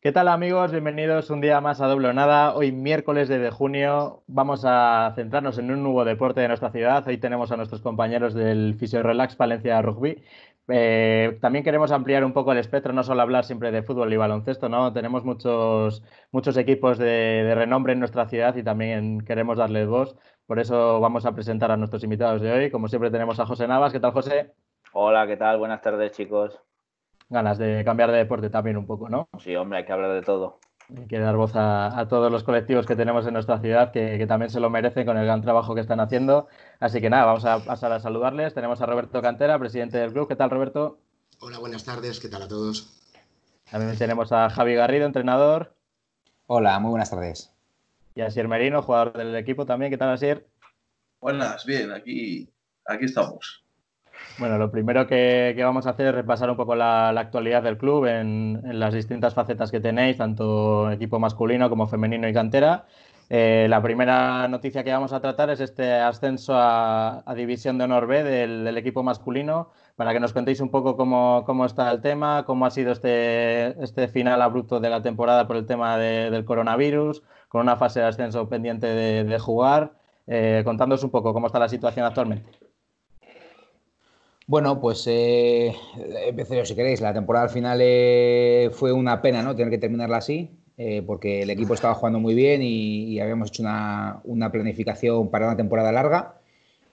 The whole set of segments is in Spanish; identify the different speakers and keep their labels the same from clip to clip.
Speaker 1: ¿Qué tal amigos? Bienvenidos un día más a Doble Nada. Hoy miércoles de junio vamos a centrarnos en un nuevo deporte de nuestra ciudad. Hoy tenemos a nuestros compañeros del Fisio Relax Valencia Rugby. Eh, también queremos ampliar un poco el espectro, no solo hablar siempre de fútbol y baloncesto, ¿no? Tenemos muchos, muchos equipos de, renombre en nuestra ciudad y también queremos darles voz. Por eso vamos a presentar a nuestros invitados de hoy. Como siempre tenemos a José Navas. ¿Qué tal, José?
Speaker 2: Hola, ¿qué tal? Buenas tardes, chicos
Speaker 1: ganas de cambiar de deporte también un poco, ¿no?
Speaker 2: Sí, hombre, hay que hablar de todo.
Speaker 1: Hay que dar voz a, todos los colectivos que tenemos en nuestra ciudad, que, también se lo merecen con el gran trabajo que están haciendo. Así que nada, vamos a pasar a saludarles. Tenemos a Roberto Cantera, presidente del club. ¿Qué tal, Roberto?
Speaker 3: Hola, buenas tardes. ¿Qué tal a todos?
Speaker 1: También tenemos a Javi Garrido, entrenador.
Speaker 4: Hola, muy buenas tardes.
Speaker 1: Y a Asier Merino, jugador del equipo también. ¿Qué tal, Asier?
Speaker 5: Buenas, bien, aquí, aquí estamos.
Speaker 1: Bueno, lo primero que, vamos a hacer es repasar un poco la, actualidad del club en, las distintas facetas que tenéis, tanto equipo masculino como femenino y cantera. Eh, la primera noticia que vamos a tratar es este ascenso a, División de Honor B del, equipo masculino, para que nos contéis un poco cómo, está el tema, cómo ha sido este, este final abrupto de la temporada por el tema del coronavirus, con una fase de ascenso pendiente de, jugar. Eh, un poco cómo está la situación actualmente.
Speaker 4: Bueno, pues eh, empecé si queréis. La temporada al final eh, fue una pena ¿no? tener que terminarla así, eh, porque el equipo estaba jugando muy bien y, habíamos hecho una, planificación para una temporada larga.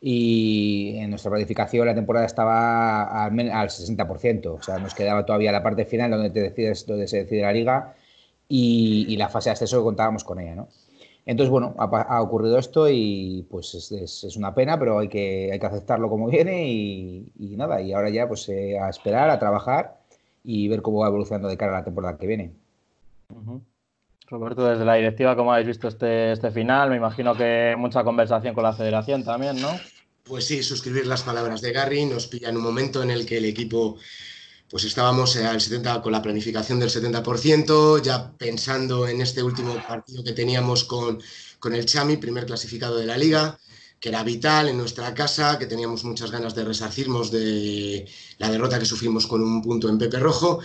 Speaker 4: Y en nuestra planificación la temporada estaba al, al 60%, o sea, nos quedaba todavía la parte final donde, te decides, donde se decide la liga y, y la fase de ascenso que contábamos con ella. ¿no? Entonces, bueno, ha, ocurrido esto y pues es, una pena, pero hay que, hay que aceptarlo como viene y, nada, y ahora ya pues eh, a esperar, a trabajar y ver cómo va evolucionando de cara a la temporada que viene.
Speaker 1: Roberto, desde la directiva, ¿cómo habéis visto este, este final? Me imagino que mucha conversación con la federación también, ¿no?
Speaker 3: Pues sí, suscribir las palabras de Gary nos pilla en un momento en el que el equipo pues estábamos al 70, con la planificación del 70%, ya pensando en este último partido que teníamos con, con el Chami, primer clasificado de la liga, que era vital en nuestra casa, que teníamos muchas ganas de resarcirnos de la derrota que sufrimos con un punto en Pepe Rojo,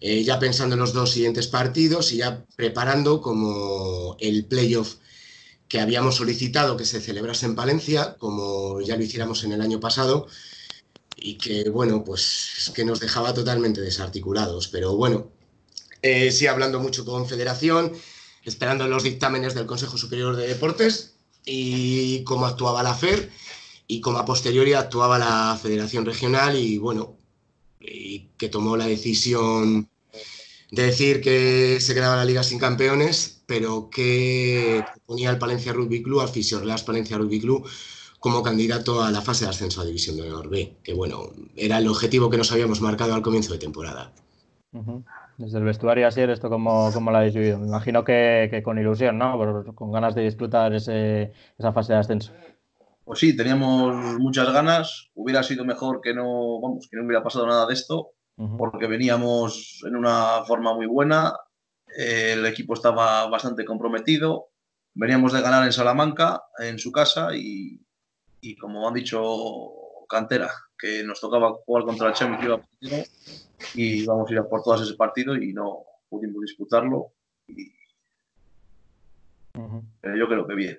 Speaker 3: eh, ya pensando en los dos siguientes partidos y ya preparando como el playoff que habíamos solicitado que se celebrase en Palencia, como ya lo hiciéramos en el año pasado, y que, bueno, pues que nos dejaba totalmente desarticulados. Pero bueno, eh, sí hablando mucho con Federación, esperando los dictámenes del Consejo Superior de Deportes y cómo actuaba la FER y cómo a posteriori actuaba la Federación Regional y, bueno, y que tomó la decisión de decir que se quedaba la liga sin campeones, pero que ponía al Palencia Rugby Club, al Fisiorlas Palencia Rugby Club, como candidato a la fase de ascenso a División de Honor B, que bueno, era el objetivo que nos habíamos marcado al comienzo de temporada.
Speaker 1: Desde el vestuario así, ¿esto cómo, cómo lo habéis vivido? Me imagino que, con ilusión, ¿no? con ganas de disfrutar esa fase de ascenso.
Speaker 5: Pues sí, teníamos muchas ganas. Hubiera sido mejor que no, vamos, que no hubiera pasado nada de esto, porque veníamos en una forma muy buena. El equipo estaba bastante comprometido. Veníamos de ganar en Salamanca, en su casa, y, y como han dicho Cantera, que nos tocaba jugar contra el a y vamos a ir a por todas ese partido y no pudimos disputarlo. Pero yo creo que bien.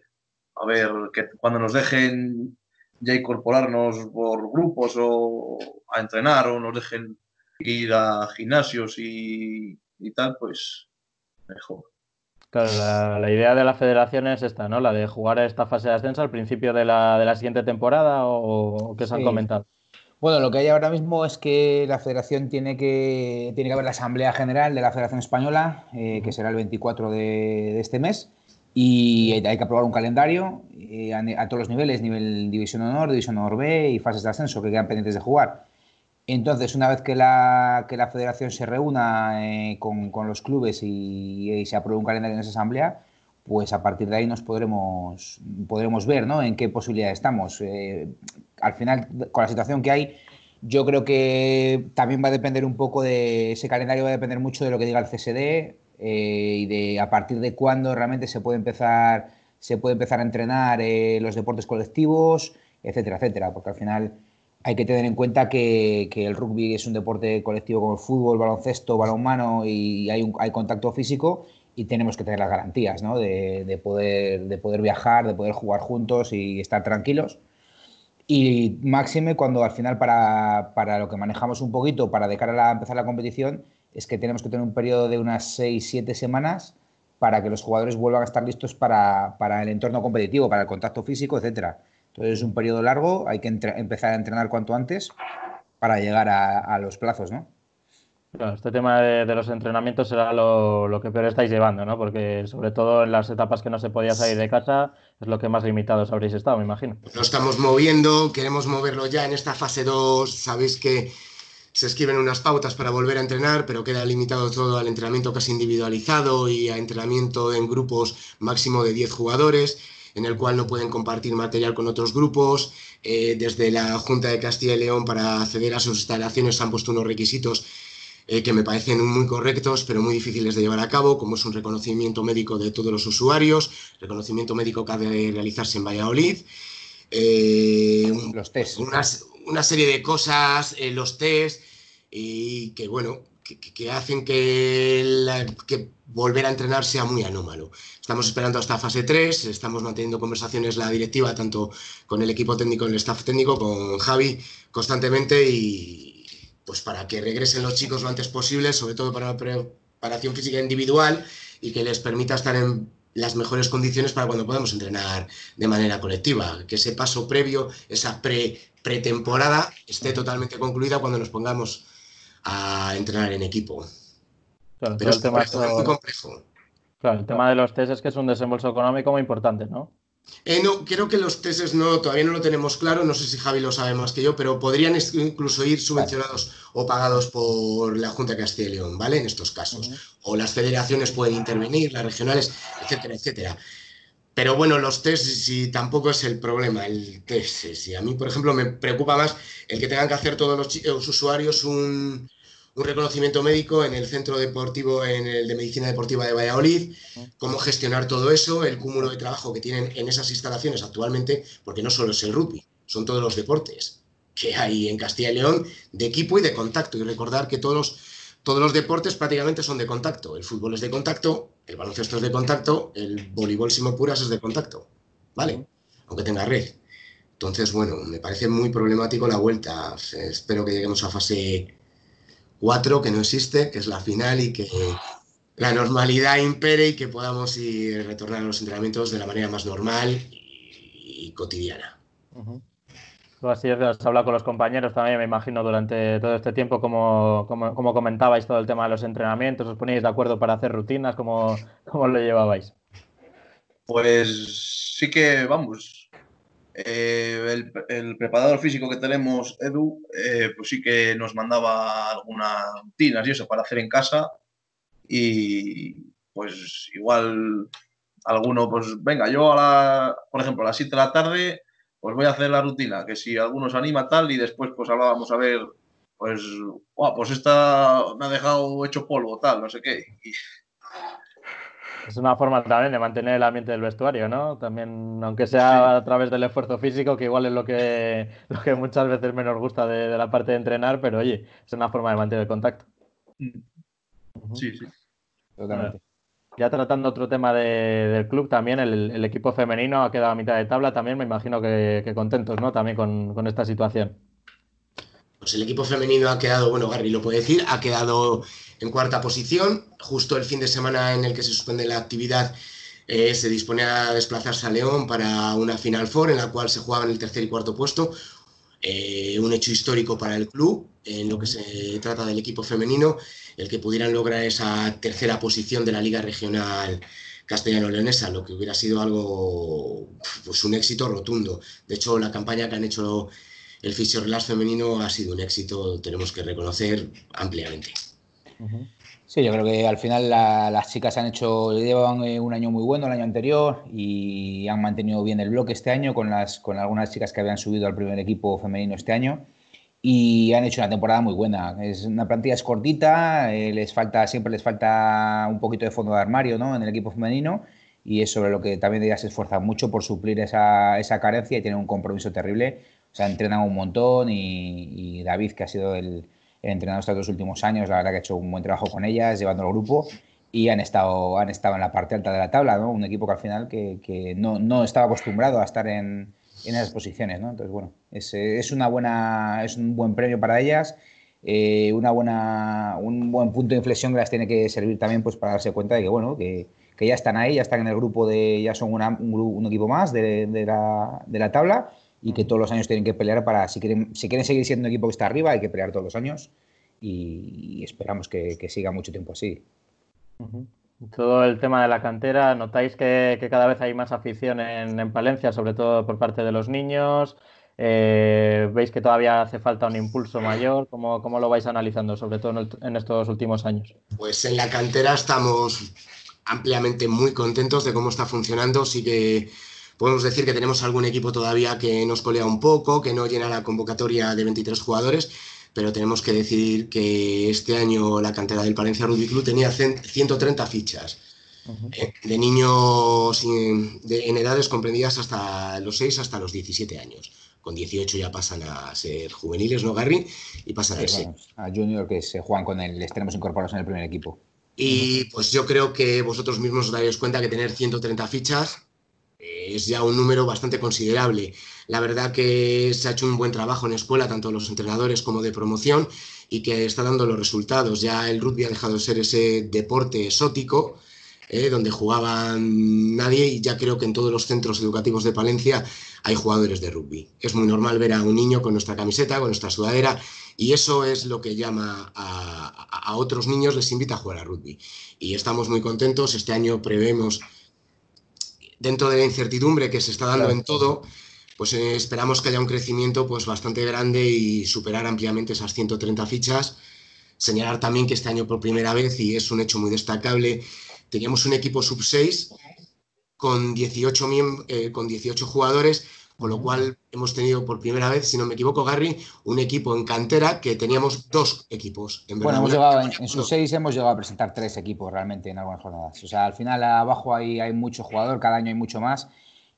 Speaker 5: A ver, que cuando nos dejen ya incorporarnos por grupos o a entrenar o nos dejen ir a gimnasios y, y tal, pues mejor.
Speaker 1: Claro, la, idea de la federación es esta, ¿no? La de jugar esta fase de ascenso al principio de la, de la siguiente temporada o, qué se han comentado.
Speaker 4: Bueno, lo que hay ahora mismo es que la federación tiene que, tiene que haber la Asamblea General de la Federación Española, eh, que será el 24 de, este mes, y hay que aprobar un calendario eh, a, todos los niveles, nivel División Honor, División Honor B y fases de ascenso que quedan pendientes de jugar. Entonces, una vez que la, que la federación se reúna eh, con, con, los clubes y, se apruebe un calendario en esa asamblea, pues a partir de ahí nos podremos, podremos ver ¿no? en qué posibilidad estamos. Eh, al final, con la situación que hay, yo creo que también va a depender un poco de ese calendario, va a depender mucho de lo que diga el CSD eh, y de a partir de cuándo realmente se puede empezar, se puede empezar a entrenar los deportes colectivos, etcétera, etcétera, porque al final hay que tener en cuenta que, el rugby es un deporte colectivo como el fútbol, baloncesto, balonmano y hay, contacto físico y tenemos que tener las garantías de, poder, de poder viajar, de poder jugar juntos y estar tranquilos. Y máxime cuando al final para, para, lo que manejamos un poquito para de cara a empezar la competición es que tenemos que tener un periodo de unas 6-7 semanas para que los jugadores vuelvan a estar listos para, para el entorno competitivo, para el contacto físico, etcétera. Entonces es un periodo largo, hay que empezar a entrenar cuanto antes para llegar a, los plazos, ¿no?
Speaker 1: este tema de, los entrenamientos será lo, que peor estáis llevando, ¿no? Porque sobre todo en las etapas que no se podía salir de casa es lo que más limitados habréis estado, me imagino.
Speaker 3: Lo estamos moviendo, queremos moverlo ya en esta fase 2. Sabéis que se escriben unas pautas para volver a entrenar, pero queda limitado todo al entrenamiento casi individualizado y a entrenamiento en grupos máximo de 10 jugadores en el cual no pueden compartir material con otros grupos. Eh, desde la Junta de Castilla y León para acceder a sus instalaciones han puesto unos requisitos eh, que me parecen muy correctos, pero muy difíciles de llevar a cabo, como es un reconocimiento médico de todos los usuarios, reconocimiento médico que ha de realizarse en Valladolid.
Speaker 4: Eh, los test.
Speaker 3: Una, serie de cosas, los test, y que bueno, que, hacen que, que, volver a entrenar sea muy anómalo. Estamos esperando hasta fase 3, estamos manteniendo conversaciones la directiva, tanto con el equipo técnico, el staff técnico, con Javi constantemente y pues para que regresen los chicos lo antes posible, sobre todo para la preparación física individual y que les permita estar en las mejores condiciones para cuando podamos entrenar de manera colectiva. Que ese paso previo, esa pre pretemporada, esté totalmente concluida cuando nos pongamos a entrenar en equipo. Pero
Speaker 1: el tema es muy complejo. Claro, el tema de los test es que es un desembolso económico muy importante, ¿no?
Speaker 3: Eh, no, creo que los testes no, todavía no lo tenemos claro, no sé si Javi lo sabe más que yo, pero podrían incluso ir subvencionados o pagados por la Junta de Castilla y León, ¿vale? En estos casos. O las federaciones pueden intervenir, las regionales, etcétera, etcétera. Pero bueno, los test si tampoco es el problema, el test. Si a mí, por ejemplo, me preocupa más el que tengan que hacer todos los usuarios un, un reconocimiento médico en el centro deportivo, en el de medicina deportiva de Valladolid, cómo gestionar todo eso, el cúmulo de trabajo que tienen en esas instalaciones actualmente, porque no solo es el rugby, son todos los deportes que hay en Castilla y León de equipo y de contacto. Y recordar que todos los, todos los deportes prácticamente son de contacto. El fútbol es de contacto, el baloncesto es de contacto, el voleibol puras es de contacto, ¿vale? Aunque tenga red. Entonces, bueno, me parece muy problemático la vuelta. Espero que lleguemos a fase cuatro que no existe, que es la final y que la normalidad impere y que podamos ir retornar a los entrenamientos de la manera más normal y, cotidiana.
Speaker 1: Así es, has hablado con los compañeros también, me imagino, durante todo este tiempo, como, como, comentabais todo el tema de los entrenamientos, os poníais de acuerdo para hacer rutinas, ¿cómo, cómo lo llevabais?
Speaker 5: Pues sí que, vamos, eh, el, preparador físico que tenemos, Edu, eh, pues sí que nos mandaba algunas rutinas y eso para hacer en casa. Y pues igual alguno, pues venga, yo a la, por ejemplo, a las 7 de la tarde, pues voy a hacer la rutina, que si alguno se anima tal, y después pues hablábamos a ver, pues, pues esta me ha dejado hecho polvo, tal, no sé qué. Y,
Speaker 1: es una forma también de mantener el ambiente del vestuario, ¿no? También, aunque sea a través del esfuerzo físico, que igual es lo que, lo que muchas veces menos gusta de, la parte de entrenar, pero oye, es una forma de mantener el contacto.
Speaker 5: Sí, sí.
Speaker 1: Totalmente. ya tratando otro tema del club, también el, equipo femenino ha quedado a mitad de tabla, también me imagino que, contentos, ¿no? También con, con esta situación.
Speaker 3: Pues el equipo femenino ha quedado, bueno, Gary lo puede decir, ha quedado en cuarta posición. Justo el fin de semana en el que se suspende la actividad eh, se dispone a desplazarse a León para una Final Four en la cual se jugaban el tercer y cuarto puesto. Eh, un hecho histórico para el club en lo que se trata del equipo femenino, el que pudieran lograr esa tercera posición de la Liga Regional castellano-leonesa, lo que hubiera sido algo, pues un éxito rotundo. De hecho, la campaña que han hecho el Fisio Relax femenino ha sido un éxito, tenemos que reconocer ampliamente.
Speaker 4: Sí, yo creo que al final las chicas han hecho, llevan eh, un año muy bueno el año anterior y han mantenido bien el bloque este año con, las, con algunas chicas que habían subido al primer equipo femenino este año y han hecho una temporada muy buena. Es una plantilla es cortita, eh, les falta, siempre les falta un poquito de fondo de armario ¿no? en el equipo femenino y es sobre lo que también ellas se esfuerzan mucho por suplir esa, esa carencia y tienen un compromiso terrible. Sea, entrenan un montón y, David, que ha sido el, entrenador estos dos últimos años, la verdad que ha hecho un buen trabajo con ellas, llevando al grupo y han estado, han estado en la parte alta de la tabla, ¿no? Un equipo que al final que, que no, no, estaba acostumbrado a estar en, en esas posiciones, ¿no? Entonces, bueno, es, es, una buena, es un buen premio para ellas, eh, una buena, un buen punto de inflexión que las tiene que servir también pues para darse cuenta de que, bueno, que, que ya están ahí, ya están en el grupo de, ya son una, un, un, equipo más de, de, la, de la tabla y que todos los años tienen que pelear para, si quieren, si quieren seguir siendo un equipo que está arriba, hay que pelear todos los años y, y esperamos que, que siga mucho tiempo así.
Speaker 1: Todo el tema de la cantera, ¿notáis que, que cada vez hay más afición en, en, Palencia, sobre todo por parte de los niños? Eh, ¿Veis que todavía hace falta un impulso mayor? ¿Cómo, cómo lo vais analizando, sobre todo en, el, en, estos últimos años?
Speaker 3: Pues en la cantera estamos ampliamente muy contentos de cómo está funcionando. Sí que podemos decir que tenemos algún equipo todavía que nos colea un poco, que no llena la convocatoria de 23 jugadores, pero tenemos que decir que este año la cantera del Palencia Rugby Club tenía 130 fichas. Uh -huh. de niños de, en edades comprendidas hasta los 6 hasta los 17 años. Con 18 ya pasan a ser juveniles, ¿no, Gary? Y pasan
Speaker 4: sí, a ser. a Junior, que se juegan con el, les tenemos incorporados en el primer equipo.
Speaker 3: Y pues yo creo que vosotros mismos os daréis cuenta que tener 130 fichas es ya un número bastante considerable. La verdad que se ha hecho un buen trabajo en escuela, tanto los entrenadores como de promoción, y que está dando los resultados. Ya el rugby ha dejado de ser ese deporte exótico, eh, donde jugaban nadie, y ya creo que en todos los centros educativos de Palencia hay jugadores de rugby. Es muy normal ver a un niño con nuestra camiseta, con nuestra sudadera, y eso es lo que llama a, a, otros niños, les invita a jugar a rugby. Y estamos muy contentos. Este año prevemos dentro de la incertidumbre que se está dando claro. en todo, pues eh, esperamos que haya un crecimiento pues bastante grande y superar ampliamente esas 130 fichas. Señalar también que este año por primera vez, y es un hecho muy destacable, teníamos un equipo sub-6 con 18, eh, con 18 jugadores, con lo cual hemos tenido por primera vez, si no me equivoco, Gary, un equipo en cantera que teníamos dos equipos.
Speaker 4: En bueno, hemos llegado, en, en sus seis hemos llegado a presentar tres equipos realmente en algunas jornadas. O sea, al final abajo hay, hay mucho jugador, cada año hay mucho más.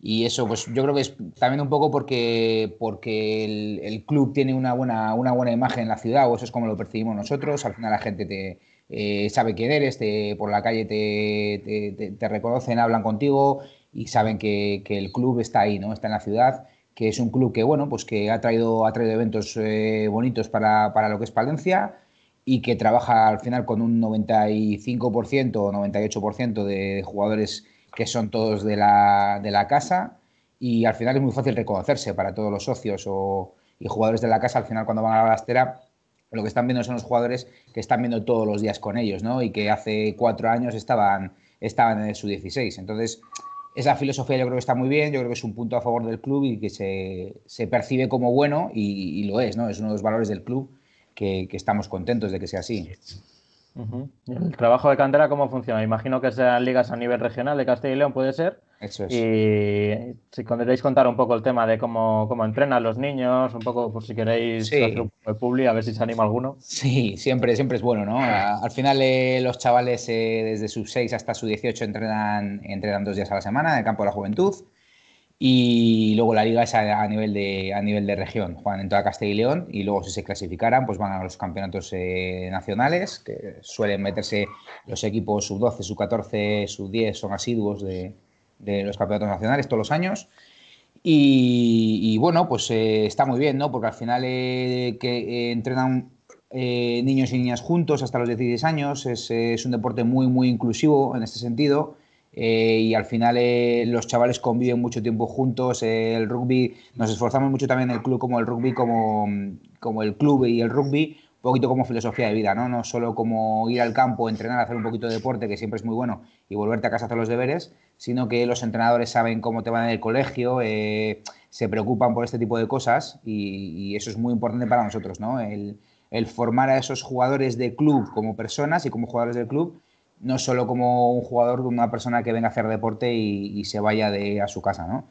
Speaker 4: Y eso, pues yo creo que es también un poco porque, porque el, el, club tiene una buena, una buena imagen en la ciudad, o eso es como lo percibimos nosotros. Al final la gente te, eh, sabe quién eres, te, por la calle te, te, te, te reconocen, hablan contigo y saben que, que, el club está ahí, ¿no? Está en la ciudad, que es un club que, bueno, pues que ha traído, ha traído eventos eh, bonitos para, para, lo que es Palencia y que trabaja al final con un 95% o 98% de jugadores que son todos de la, de la casa y al final es muy fácil reconocerse para todos los socios o, y jugadores de la casa, al final cuando van a la bastera lo que están viendo son los jugadores que están viendo todos los días con ellos, ¿no? Y que hace cuatro años estaban, estaban en su 16. Entonces, esa filosofía yo creo que está muy bien, yo creo que es un punto a favor del club y que se, se percibe como bueno y, lo es, ¿no? Es uno de los valores del club que, estamos contentos de que sea así.
Speaker 1: ¿El trabajo de cantera cómo funciona? Imagino que sean ligas a nivel regional de Castilla y León, puede ser.
Speaker 4: Eso es.
Speaker 1: Y si queréis contar un poco el tema de cómo, cómo entrenan los niños, un poco por si queréis sí. hacer un poco de publi, a ver si se anima alguno.
Speaker 4: Sí, siempre, siempre es bueno, ¿no? Al final eh, los chavales eh, desde sus 6 hasta sus 18 entrenan, entrenan dos días a la semana en el campo de la juventud y luego la liga es a, a, nivel, de, a nivel de región, juegan en toda Castilla y León y luego si se clasificaran pues van a los campeonatos eh, nacionales, que suelen meterse los equipos sub-12, sub-14, sub-10, son asiduos de de los campeonatos nacionales todos los años. Y, bueno, pues eh, está muy bien, ¿no? Porque al final eh, que eh, entrenan niños y niñas juntos hasta los 16 años, es, es un deporte muy, muy inclusivo en este sentido. y al final los chavales conviven mucho tiempo juntos. el rugby, nos esforzamos mucho también en el club como el rugby, como, como el club y el rugby, un poquito como filosofía de vida, ¿no? No solo como ir al campo, entrenar, hacer un poquito de deporte, que siempre es muy bueno, y volverte a casa a hacer los deberes, sino que los entrenadores saben cómo te van en el colegio, eh, se preocupan por este tipo de cosas, y, eso es muy importante para nosotros, ¿no? El, formar a esos jugadores de club como personas y como jugadores del club, no solo como un jugador, una persona que venga a hacer deporte y, se vaya a su casa, ¿no?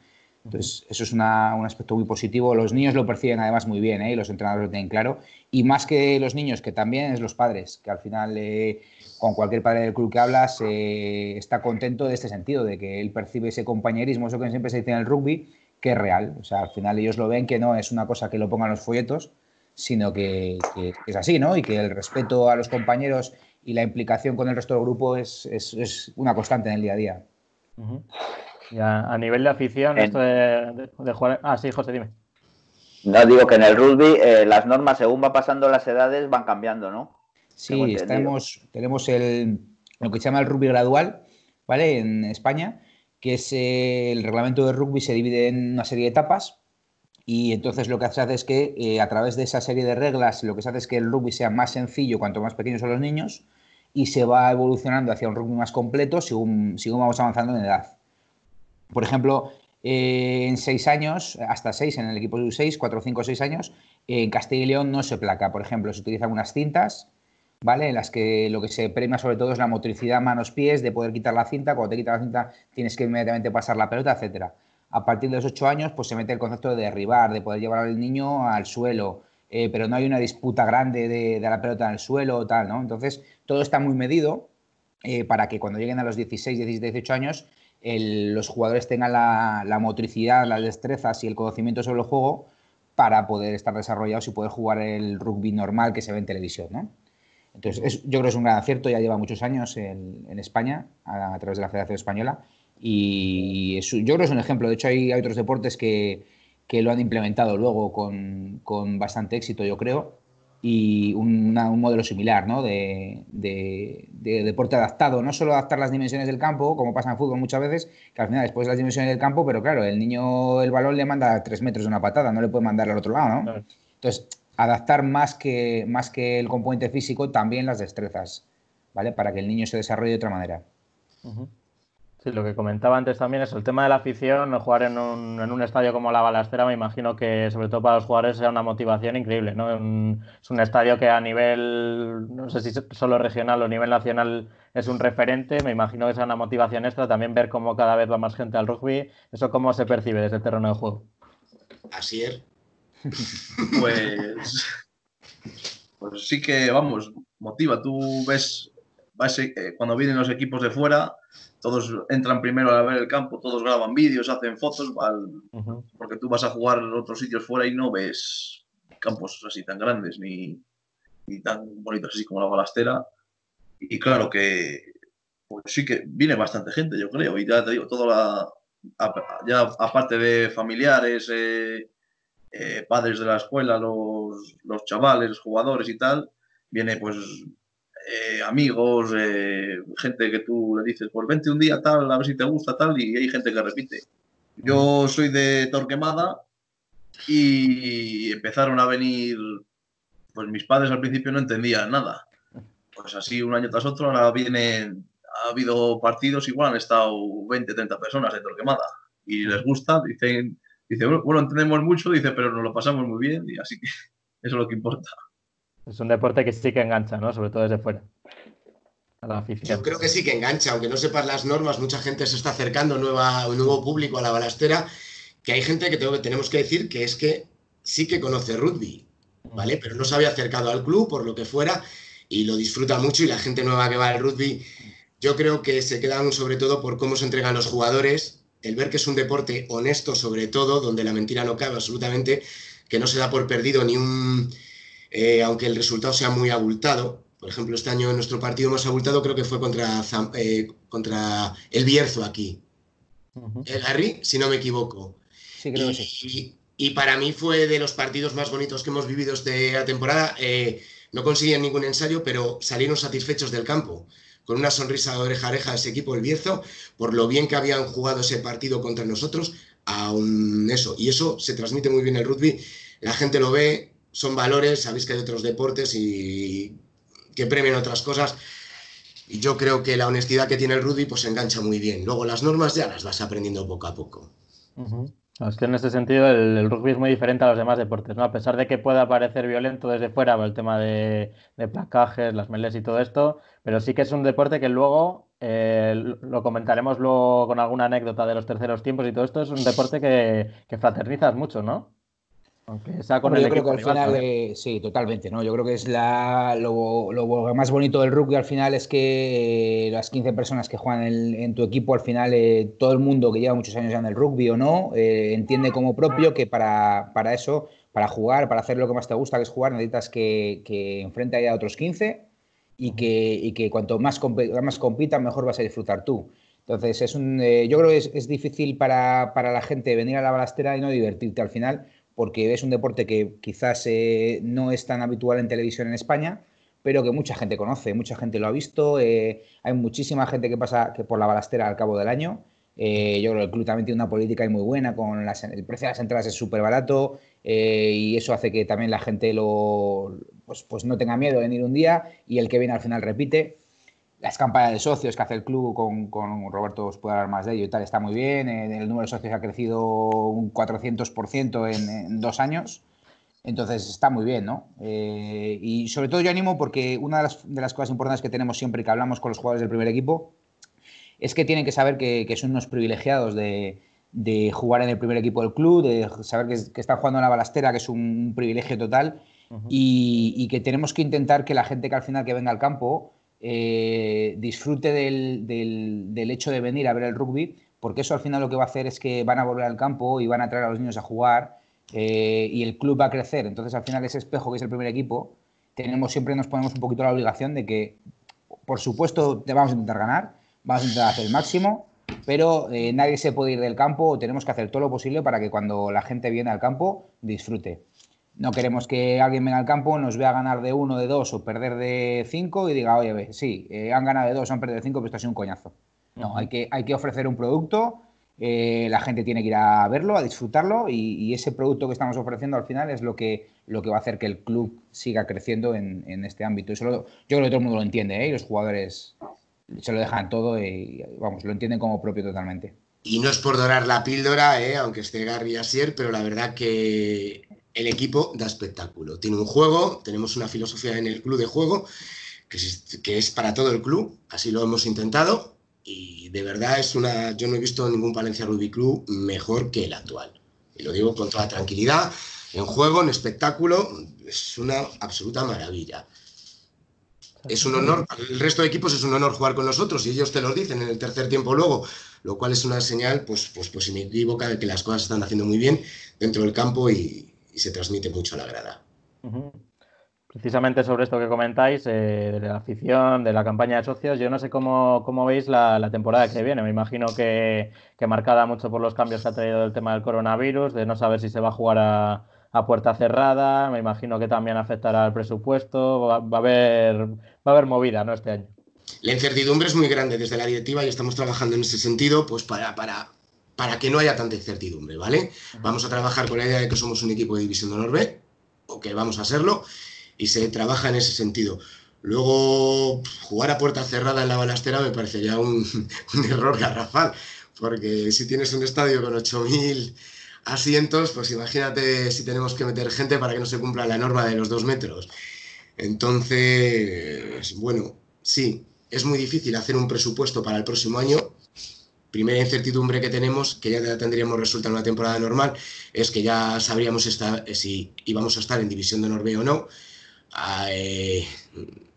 Speaker 4: Entonces, eso es un aspecto muy positivo. Los niños lo perciben además muy bien, ¿eh? y los entrenadores lo tienen claro. Y más que los niños, que también es los padres, que al final, eh, con cualquier padre del club que hablas, eh, está contento de este sentido, de que él percibe ese compañerismo, eso que siempre se dice en el rugby, que es real. O sea, al final ellos lo ven que no es una cosa que lo pongan los folletos, sino que, es así, ¿no? Y que el respeto a los compañeros y la implicación con el resto del grupo es, una constante en el día a día.
Speaker 1: A, nivel de afición, esto de, jugar. Ah, sí, José, dime.
Speaker 2: No digo que en el rugby eh, las normas, según va pasando las edades, van cambiando, ¿no?
Speaker 4: Sí, tenemos, tenemos el, lo que se llama el rugby gradual, ¿vale? En España, que es eh, el reglamento de rugby se divide en una serie de etapas y entonces lo que se hace es que eh, a través de esa serie de reglas lo que se hace es que el rugby sea más sencillo cuanto más pequeños son los niños y se va evolucionando hacia un rugby más completo según, según vamos avanzando en edad. Por ejemplo, eh, en seis años, hasta seis en el equipo de U6, cuatro, cinco, seis años, en Castilla y León no se placa. Por ejemplo, se utilizan unas cintas, ¿vale? En las que lo que se premia sobre todo es la motricidad manos-pies, de poder quitar la cinta. Cuando te quitas la cinta tienes que inmediatamente pasar la pelota, etcétera. A partir de los ocho años, pues se mete el concepto de derribar, de poder llevar al niño al suelo, eh, pero no hay una disputa grande de, la pelota en el suelo o tal, ¿no? Entonces, todo está muy medido eh, para que cuando lleguen a los 16, 17, 18 años, los jugadores tengan la, motricidad, las destrezas y el conocimiento sobre el juego para poder estar desarrollados y poder jugar el rugby normal que se ve en televisión, ¿no? Entonces, yo creo que es un gran acierto, ya lleva muchos años en, España, a, través de la Federación Española, y yo creo que es un ejemplo. De hecho, hay, otros deportes que, que, lo han implementado luego con, con, bastante éxito, yo creo, y un modelo similar ¿no? de, de, deporte adaptado. No solo adaptar las dimensiones del campo, como pasa en fútbol muchas veces, que al final después las dimensiones del campo, pero claro, el niño el balón le manda tres metros de una patada, no le puede mandar al otro lado. ¿no? Entonces, adaptar más que, más que el componente físico, también las destrezas, ¿vale? Para que el niño se desarrolle de otra manera.
Speaker 1: Sí, lo que comentaba antes también es el tema de la afición, jugar en un, en un estadio como la Balastera, me imagino que sobre todo para los jugadores sea una motivación increíble, ¿no? es un estadio que a nivel, no sé si solo regional o a nivel nacional es un referente, me imagino que sea una motivación extra, también ver cómo cada vez va más gente al rugby, ¿eso cómo se percibe desde el terreno de juego?
Speaker 3: Así es.
Speaker 5: Pues, pues sí que, vamos, motiva, tú ves, eh, cuando vienen los equipos de fuera todos entran primero a ver el campo, todos graban vídeos, hacen fotos, porque tú vas a jugar en otros sitios fuera y no ves campos así tan grandes ni, tan bonitos así como la balastera. Y claro que pues sí que viene bastante gente, yo creo, y ya te digo, toda la, ya aparte de familiares, eh, eh, padres de la escuela, los, los chavales, los jugadores y tal, viene pues eh, amigos, eh, gente que tú le dices, pues vente un día tal, a ver si te gusta tal, y hay gente que repite. Yo soy de Torquemada y empezaron a venir, pues mis padres al principio no entendían nada. Pues así un año tras otro, ahora vienen, ha habido partidos igual, han estado 20, 30 personas de Torquemada y les gusta, dicen, dice, bueno, entendemos mucho, dice, pero nos lo pasamos muy bien y así que eso es lo que importa.
Speaker 1: Es un deporte que sí que engancha, ¿no? Sobre todo desde fuera.
Speaker 3: A la. Yo creo que sí que engancha, aunque no sepas las normas, mucha gente se está acercando, nueva, un nuevo público a la balastera, que hay gente que, tenemos que decir que es que sí que conoce rugby, ¿vale? Pero no se había acercado al club, por lo que fuera, y lo disfruta mucho y la gente nueva que va al rugby, yo creo que se quedan sobre todo por cómo se entregan los jugadores, el ver que es un deporte honesto sobre todo, donde la mentira no cabe absolutamente, que no se da por perdido ni un eh, aunque el resultado sea muy abultado. Por ejemplo, este año nuestro partido más abultado creo que fue contra, eh, contra el Bierzo aquí. El Garry, si no me equivoco.
Speaker 4: Sí, creo y, que sí.
Speaker 3: Y, para mí fue de los partidos más bonitos que hemos vivido esta temporada. Eh, no conseguían ningún ensayo, pero salieron satisfechos del campo con una sonrisa de oreja a oreja ese equipo del Bierzo, por lo bien que habían jugado ese partido contra nosotros, aún eso. Y eso se transmite muy bien el rugby, la gente lo ve, son valores, sabéis que hay otros deportes y que premian otras cosas. Y yo creo que la honestidad que tiene el rugby pues se engancha muy bien. Luego las normas ya las vas aprendiendo poco a poco.
Speaker 1: Es que en ese sentido el, rugby es muy diferente a los demás deportes, ¿no? A pesar de que pueda parecer violento desde fuera el tema de, placajes, las meles y todo esto, pero sí que es un deporte que luego, eh, lo comentaremos luego con alguna anécdota de los terceros tiempos y todo esto, es un deporte que, que fraternizas mucho, ¿no? Aunque sea con el
Speaker 4: yo creo que al final, eh, sí, totalmente, ¿no? Yo creo que es la, lo, lo más bonito del rugby al final es que las 15 personas que juegan en, en tu equipo, al final eh, todo el mundo que lleva muchos años ya en el rugby o no, eh, entiende como propio que para, para eso, para jugar, para hacer lo que más te gusta, que es jugar, necesitas que, que enfrente haya otros 15 y que, y que cuanto más, comp- más compitan, mejor vas a disfrutar tú. Entonces, es un, eh, yo creo que es, es difícil para, para la gente venir a la balastera y no divertirte al final, porque es un deporte que quizás eh, no es tan habitual en televisión en España, pero que mucha gente conoce, mucha gente lo ha visto. eh, hay muchísima gente que pasa que por la balastera al cabo del año. Eh, yo creo que el club también tiene una política muy buena, con el precio de las entradas es súper barato y eso hace que también la gente lo, pues, pues no tenga miedo de venir un día y el que viene al final repite. Las campañas de socios que hace el club con, con Roberto os puede hablar más de ello y tal, está muy bien. eh, el número de socios ha crecido un 400% en, en dos años. Entonces está muy bien, ¿no? Eh, y sobre todo yo animo porque una de las, de las cosas importantes que tenemos siempre que hablamos con los jugadores del primer equipo es que tienen que saber que, que son unos privilegiados de, de jugar en el primer equipo del club, de saber que, que están jugando en la balastera, que es un privilegio total, y, y que tenemos que intentar que la gente que al final que venga al campo eh, disfrute del, del- del hecho de venir a ver el rugby, porque eso al final lo que va a hacer es que van a volver al campo y van a traer a los niños a jugar eh, y el club va a crecer. Entonces al final ese espejo que es el primer equipo, tenemos siempre nos ponemos un poquito la obligación de que, por supuesto, te vamos a intentar ganar, vamos a intentar hacer el máximo, pero eh, nadie se puede ir del campo, tenemos que hacer todo lo posible para que cuando la gente viene al campo disfrute. No queremos que alguien venga al campo, nos vea ganar de uno, de dos o perder de cinco y diga, oye, ve, sí, eh, han ganado de dos, han perdido de cinco, pero esto ha sido un coñazo. No, hay, que, hay que ofrecer un producto, eh, la gente tiene que ir a verlo, a disfrutarlo y, y ese producto que estamos ofreciendo al final es lo que, lo que va a hacer que el club siga creciendo en, en este ámbito. Eso lo- yo creo que todo el mundo lo entiende, ¿eh? y los jugadores se lo dejan todo y, vamos, lo entienden como propio totalmente.
Speaker 3: Y no es por dorar la píldora, ¿eh? aunque esté Gary Asier, pero la verdad que el equipo da espectáculo. Tiene un juego, tenemos una filosofía en el club de juego que es, que es para todo el club, así lo hemos intentado y de verdad es una, yo no he visto ningún Palencia Rugby Club mejor que el actual. Y lo digo con toda tranquilidad, en juego, en espectáculo, es una absoluta maravilla. Es un honor, el resto de equipos es un honor jugar con nosotros y ellos te lo dicen en el tercer tiempo luego, lo cual es una señal pues, pues, pues inequívoca de que las cosas están haciendo muy bien dentro del campo y, y se transmite mucho a la grada.
Speaker 1: Precisamente sobre esto que comentáis, eh, de la afición, de la campaña de socios, yo no sé cómo, cómo veis la, la temporada que viene. Me imagino que, que marcada mucho por los cambios que ha traído el tema del coronavirus, de no saber si se va a jugar a, a puerta cerrada. Me imagino que también afectará al presupuesto. Va, va a haber, va a haber movida, ¿no? Este año.
Speaker 3: La incertidumbre es muy grande desde la directiva y estamos trabajando en ese sentido pues para, para, para que no haya tanta incertidumbre, ¿vale? Vamos a trabajar con la idea de que somos un equipo de División de Honor B, o que vamos a serlo, y se trabaja en ese sentido. Luego, jugar a puerta cerrada en la balastera me parecería un, un error garrafal, porque si tienes un estadio con 8.000 asientos, pues imagínate si tenemos que meter gente para que no se cumpla la norma de los dos metros. Entonces, bueno, sí, es muy difícil hacer un presupuesto para el próximo año. Primera incertidumbre que tenemos, que ya tendríamos resuelta en una temporada normal, es que ya sabríamos esta- si íbamos a estar en División de Honor B o no. A, eh,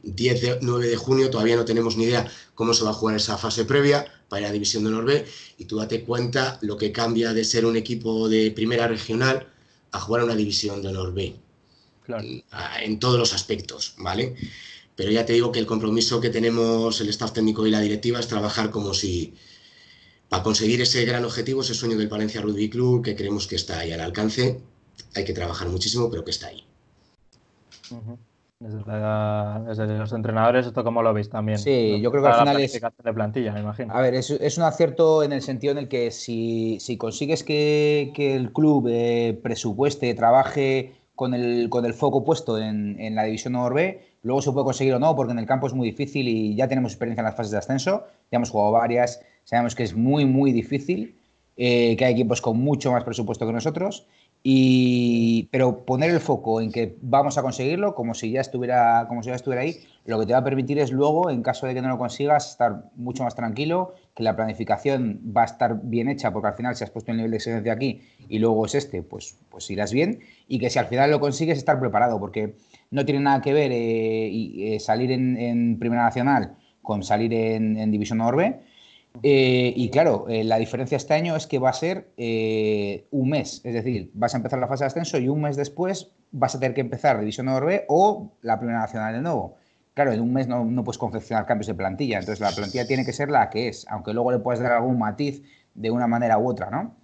Speaker 3: 10 de, 9 de junio todavía no tenemos ni idea cómo se va a jugar esa fase previa para ir a División de Honor B y tú date cuenta lo que cambia de ser un equipo de primera regional a jugar a una División de Honor B
Speaker 1: Claro.
Speaker 3: en todos los aspectos, ¿vale? Pero ya te digo que el compromiso que tenemos el staff técnico y la directiva es trabajar como si, para conseguir ese gran objetivo, ese sueño del Valencia Rugby Club, que creemos que está ahí al alcance, hay que trabajar muchísimo, pero que está ahí.
Speaker 1: Desde, la- desde los entrenadores, ¿esto cómo lo veis también?
Speaker 4: Sí, yo creo que al final es-
Speaker 1: de plantilla, me imagino.
Speaker 4: A ver, es, es un acierto en el sentido en el que si, si consigues que, que el club eh, presupueste, trabaje con el, con el foco puesto en, en la división Honor B, luego se puede conseguir o no, porque en el campo es muy difícil y ya tenemos experiencia en las fases de ascenso, ya hemos jugado varias, sabemos que es muy, muy difícil, eh, que hay equipos con mucho más presupuesto que nosotros Y, pero poner el foco en que vamos a conseguirlo como si ya estuviera, como si ya estuviera ahí, lo que te va a permitir es luego, en caso de que no lo consigas, estar mucho más tranquilo, que la planificación va a estar bien hecha, porque al final si has puesto el nivel de exigencia aquí y luego es este, pues, pues irás bien, y que si al final lo consigues, estar preparado, porque no tiene nada que ver eh, eh, salir en, Primera Nacional con salir en, División Orbe. Eh, y claro, la diferencia este año es que va a ser un mes, es decir, vas a empezar la fase de ascenso y un mes después vas a tener que empezar División Orbe o la Primera Nacional de nuevo claro, en un mes no, puedes confeccionar cambios de plantilla, entonces la plantilla tiene que ser la que es, aunque luego le puedes dar algún matiz de una manera u otra, ¿no?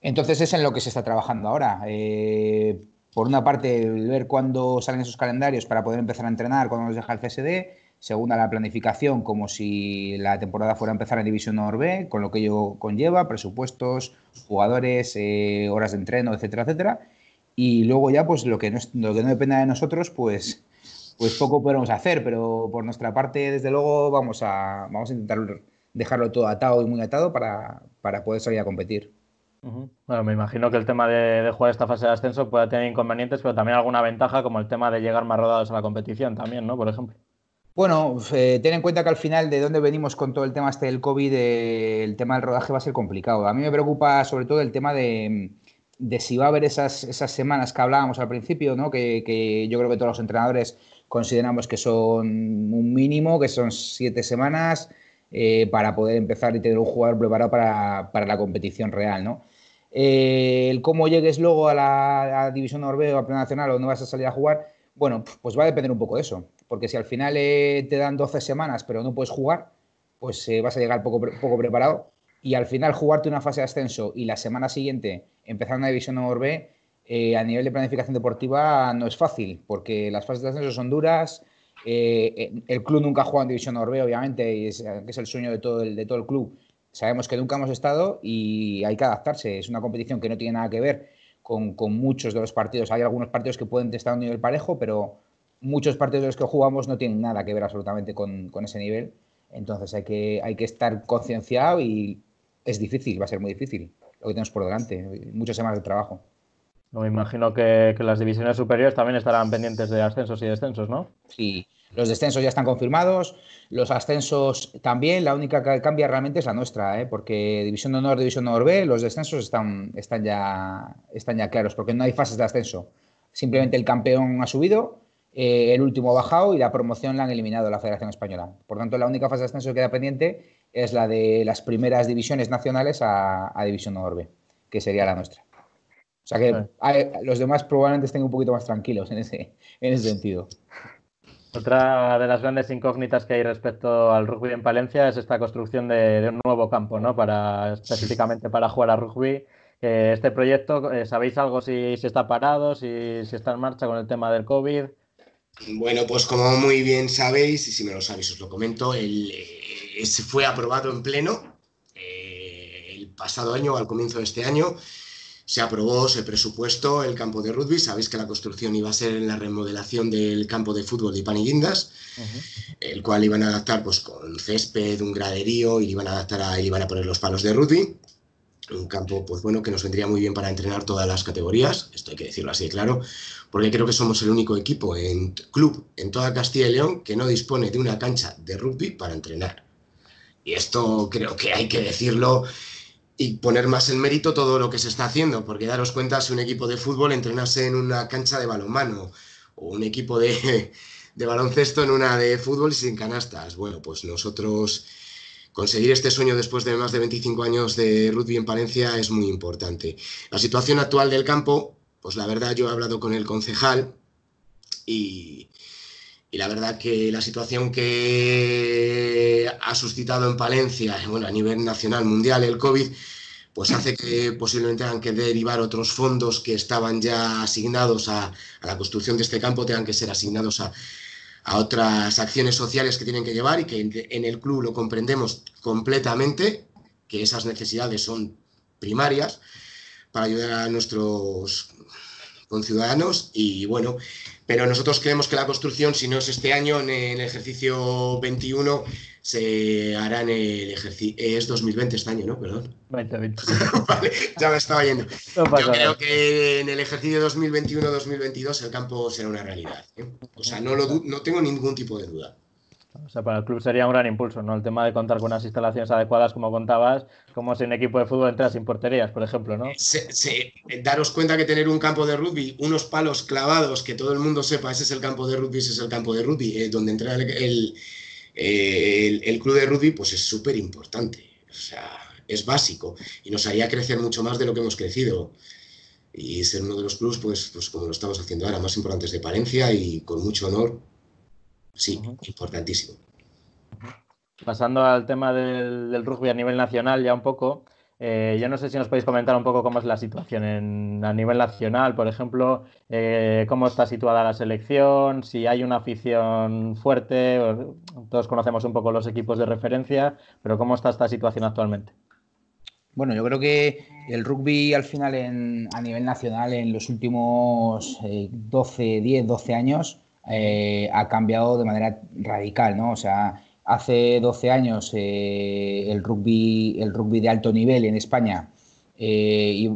Speaker 4: Entonces es en lo que se está trabajando ahora. Eh, por una parte, ver cuándo salen esos calendarios para poder empezar a entrenar cuando nos deja el CSD. Segunda, la planificación, como si la temporada fuera a empezar en División Honor B, con lo que ello conlleva, presupuestos, jugadores, eh, horas de entreno, etcétera, etcétera. Y luego ya, pues lo que no, lo que no dependa de nosotros, pues pues poco podemos hacer, pero por nuestra parte, desde luego, vamos a, vamos a intentar dejarlo todo atado y muy atado para, poder salir a competir.
Speaker 1: Bueno, me imagino que el tema de, jugar esta fase de ascenso puede tener inconvenientes, pero también alguna ventaja, como el tema de llegar más rodados a la competición también, ¿no? Por ejemplo.
Speaker 4: Bueno, eh, ten en cuenta que al final de dónde venimos con todo el tema este del COVID, eh, el tema del rodaje va a ser complicado. A mí me preocupa sobre todo el tema de, si va a haber esas, semanas que hablábamos al principio, ¿no? Que, yo creo que todos los entrenadores consideramos que son un mínimo, que son siete semanas eh, para poder empezar y tener un jugador preparado para, la competición real, ¿no? El cómo llegues luego a la, División Noruega o a Plena Nacional o no vas a salir a jugar, bueno, pues va a depender un poco de eso, porque si al final eh, te dan 12 semanas pero no puedes jugar, pues vas a llegar poco, poco preparado y al final jugarte una fase de ascenso y la semana siguiente empezar una División Noruega eh, a nivel de planificación deportiva no es fácil, porque las fases de ascenso son duras. Eh, el club nunca ha jugado en División Norbe, obviamente, y es, que es el sueño de todo el, de todo el club. Sabemos que nunca hemos estado y hay que adaptarse. Es una competición que no tiene nada que ver con, muchos de los partidos. Hay algunos partidos que pueden estar a un nivel parejo, pero muchos partidos de los que jugamos no tienen nada que ver absolutamente con, ese nivel. Entonces hay que, hay que estar concienciado y es difícil, va a ser muy difícil lo que tenemos por delante, muchas semanas de trabajo.
Speaker 1: Me imagino que, las divisiones superiores también estarán pendientes de ascensos y descensos, ¿no?
Speaker 4: Sí, los descensos ya están confirmados, los ascensos también, la única que cambia realmente es la nuestra, ¿eh? porque División de Honor, División de Honor B, los descensos están, están, ya, están ya claros, porque no hay fases de ascenso. Simplemente el campeón ha subido, eh, el último ha bajado y la promoción la han eliminado la Federación Española. Por tanto, la única fase de ascenso que queda pendiente es la de las primeras divisiones nacionales a, a División Honor B, que sería la nuestra. O sea que los demás probablemente estén un poquito más tranquilos en ese, en ese sentido.
Speaker 1: Otra de las grandes incógnitas que hay respecto al rugby en Palencia es esta construcción de, un nuevo campo, ¿no? Para, específicamente para jugar a rugby. Eh, este proyecto, eh, ¿sabéis algo si, si, está parado, si, si, está en marcha con el tema del COVID?
Speaker 3: Bueno, pues como muy bien sabéis, y si me lo sabéis os lo comento, el, eh, se fue aprobado en pleno el pasado año, al comienzo de este año, se aprobó, se presupuestó el campo de rugby. Sabéis que la construcción iba a ser en la remodelación del campo de fútbol de Paniguindas, el cual iban a adaptar pues, con césped, un graderío, y iban a adaptar a, iban a poner los palos de rugby. Un campo, pues bueno, que nos vendría muy bien para entrenar todas las categorías, esto hay que decirlo así de claro, porque creo que somos el único equipo en club en toda Castilla y León que no dispone de una cancha de rugby para entrenar. Y esto creo que hay que decirlo y poner más en mérito todo lo que se está haciendo, porque daros cuenta si un equipo de fútbol entrenase en una cancha de balonmano o un equipo de, de baloncesto en una de fútbol sin canastas. Bueno, pues nosotros conseguir este sueño después de más de 25 años de rugby en Palencia es muy importante. La situación actual del campo, pues la verdad yo he hablado con el concejal y, la verdad que la situación que ha suscitado en Palencia, bueno, a nivel nacional, mundial, el COVID, pues hace que posiblemente tengan que derivar otros fondos que estaban ya asignados a, la construcción de este campo, tengan que ser asignados a, otras acciones sociales que tienen que llevar y que en, el club lo comprendemos completamente, que esas necesidades son primarias para ayudar a nuestros Ciudadanos y bueno, pero nosotros creemos que la construcción, si no es este año, en el ejercicio 21, se hará en el ejercicio. Es 2020 este año, ¿no? Perdón. 2020. vale, ya me estaba yendo. Yo creo que en el ejercicio 2021-2022 el campo será una realidad. ¿eh? O sea, no, lo, no tengo ningún tipo de duda.
Speaker 1: O sea, para el club sería un gran impulso, ¿no? El tema de contar con unas instalaciones adecuadas, como contabas, como si un equipo de fútbol entra sin porterías, por ejemplo, ¿no?
Speaker 3: Daros cuenta que tener un campo de rugby, unos palos clavados, que todo el mundo sepa, ese es el campo de rugby, ese es el campo de rugby, eh, donde entra el, el, club de rugby, pues es súper importante. O sea, es básico y nos haría crecer mucho más de lo que hemos crecido. Y ser uno de los clubes, pues, pues como lo estamos haciendo ahora, más importantes de Palencia y con mucho honor Sí, importantísimo.
Speaker 1: Pasando al tema del, rugby a nivel nacional ya un poco, eh, yo no sé si nos podéis comentar un poco cómo es la situación a nivel nacional, por ejemplo, eh, cómo está situada la selección, si hay una afición fuerte, todos conocemos un poco los equipos de referencia, pero cómo está esta situación actualmente.
Speaker 4: Bueno, yo creo que el rugby al final a nivel nacional en los últimos 12, 10, 12 años eh, ha cambiado de manera radical, ¿no? O sea, hace 12 años eh, el, rugby, el rugby de alto nivel en España eh,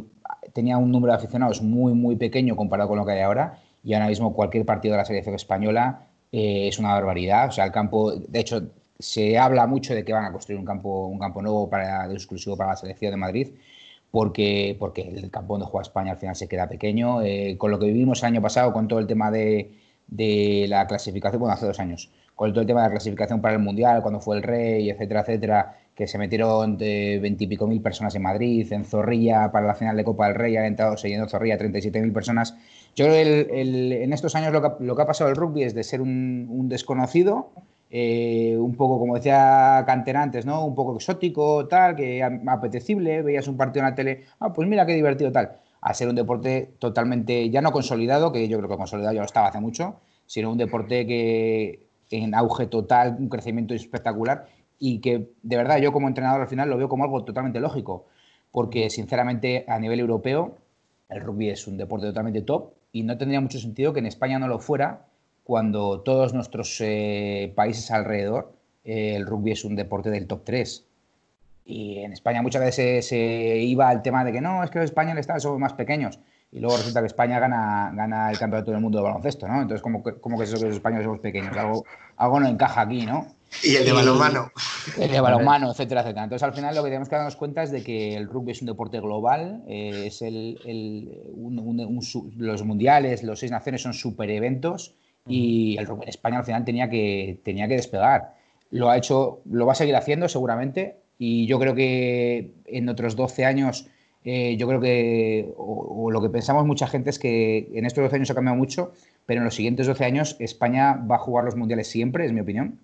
Speaker 4: tenía un número de aficionados muy, muy pequeño comparado con lo que hay ahora y ahora mismo cualquier partido de la selección española es una barbaridad. O sea, el campo, de hecho, se habla mucho de que van a construir un campo, un campo nuevo para, exclusivo para la selección de Madrid. Porque, porque el campo donde juega España al final se queda pequeño. con lo que vivimos el año pasado, con todo el tema de, de la clasificación, bueno, hace dos años, con todo el tema de la clasificación para el Mundial, cuando fue el Rey, etcétera, etcétera, que se metieron veintipico mil personas en Madrid, en Zorrilla, para la final de Copa del Rey, han entrado siguiendo Zorrilla 37 mil personas. Yo creo que en estos años lo que, ha pasado el rugby es de ser un, desconocido, eh, un poco, como decía Cantera antes, ¿no? Un poco exótico, tal, que apetecible, veías un partido en la tele, ah, pues mira qué divertido, tal a ser un deporte totalmente, ya no consolidado, que yo creo que consolidado ya lo estaba hace mucho, sino un deporte que en auge total, un crecimiento espectacular y que de verdad yo como entrenador al final lo veo como algo totalmente lógico, porque sinceramente a nivel europeo el rugby es un deporte totalmente top y no tendría mucho sentido que en España no lo fuera cuando todos nuestros eh, países alrededor eh, el rugby es un deporte del top 3. Y en España muchas veces se, iba al tema de que no, es que los españoles son más pequeños. Y luego resulta que España gana, gana el campeonato del mundo de baloncesto, ¿no? Entonces, ¿cómo, cómo que es eso que los españoles somos pequeños? Algo, algo no encaja aquí, ¿no?
Speaker 3: Y el de balonmano.
Speaker 4: El de balonmano, etcétera, etcétera. Entonces, al final lo que tenemos que darnos cuenta es de que el rugby es un deporte global, eh, es el, el los mundiales, los seis naciones son super eventos y el rugby en España al final tenía que, tenía que despegar. Lo ha hecho, lo va a seguir haciendo seguramente, y yo creo que en otros 12 años, eh, yo creo que, o, lo que pensamos mucha gente es que en estos 12 años ha cambiado mucho, pero en los siguientes 12 años España va a jugar los mundiales siempre, es mi opinión,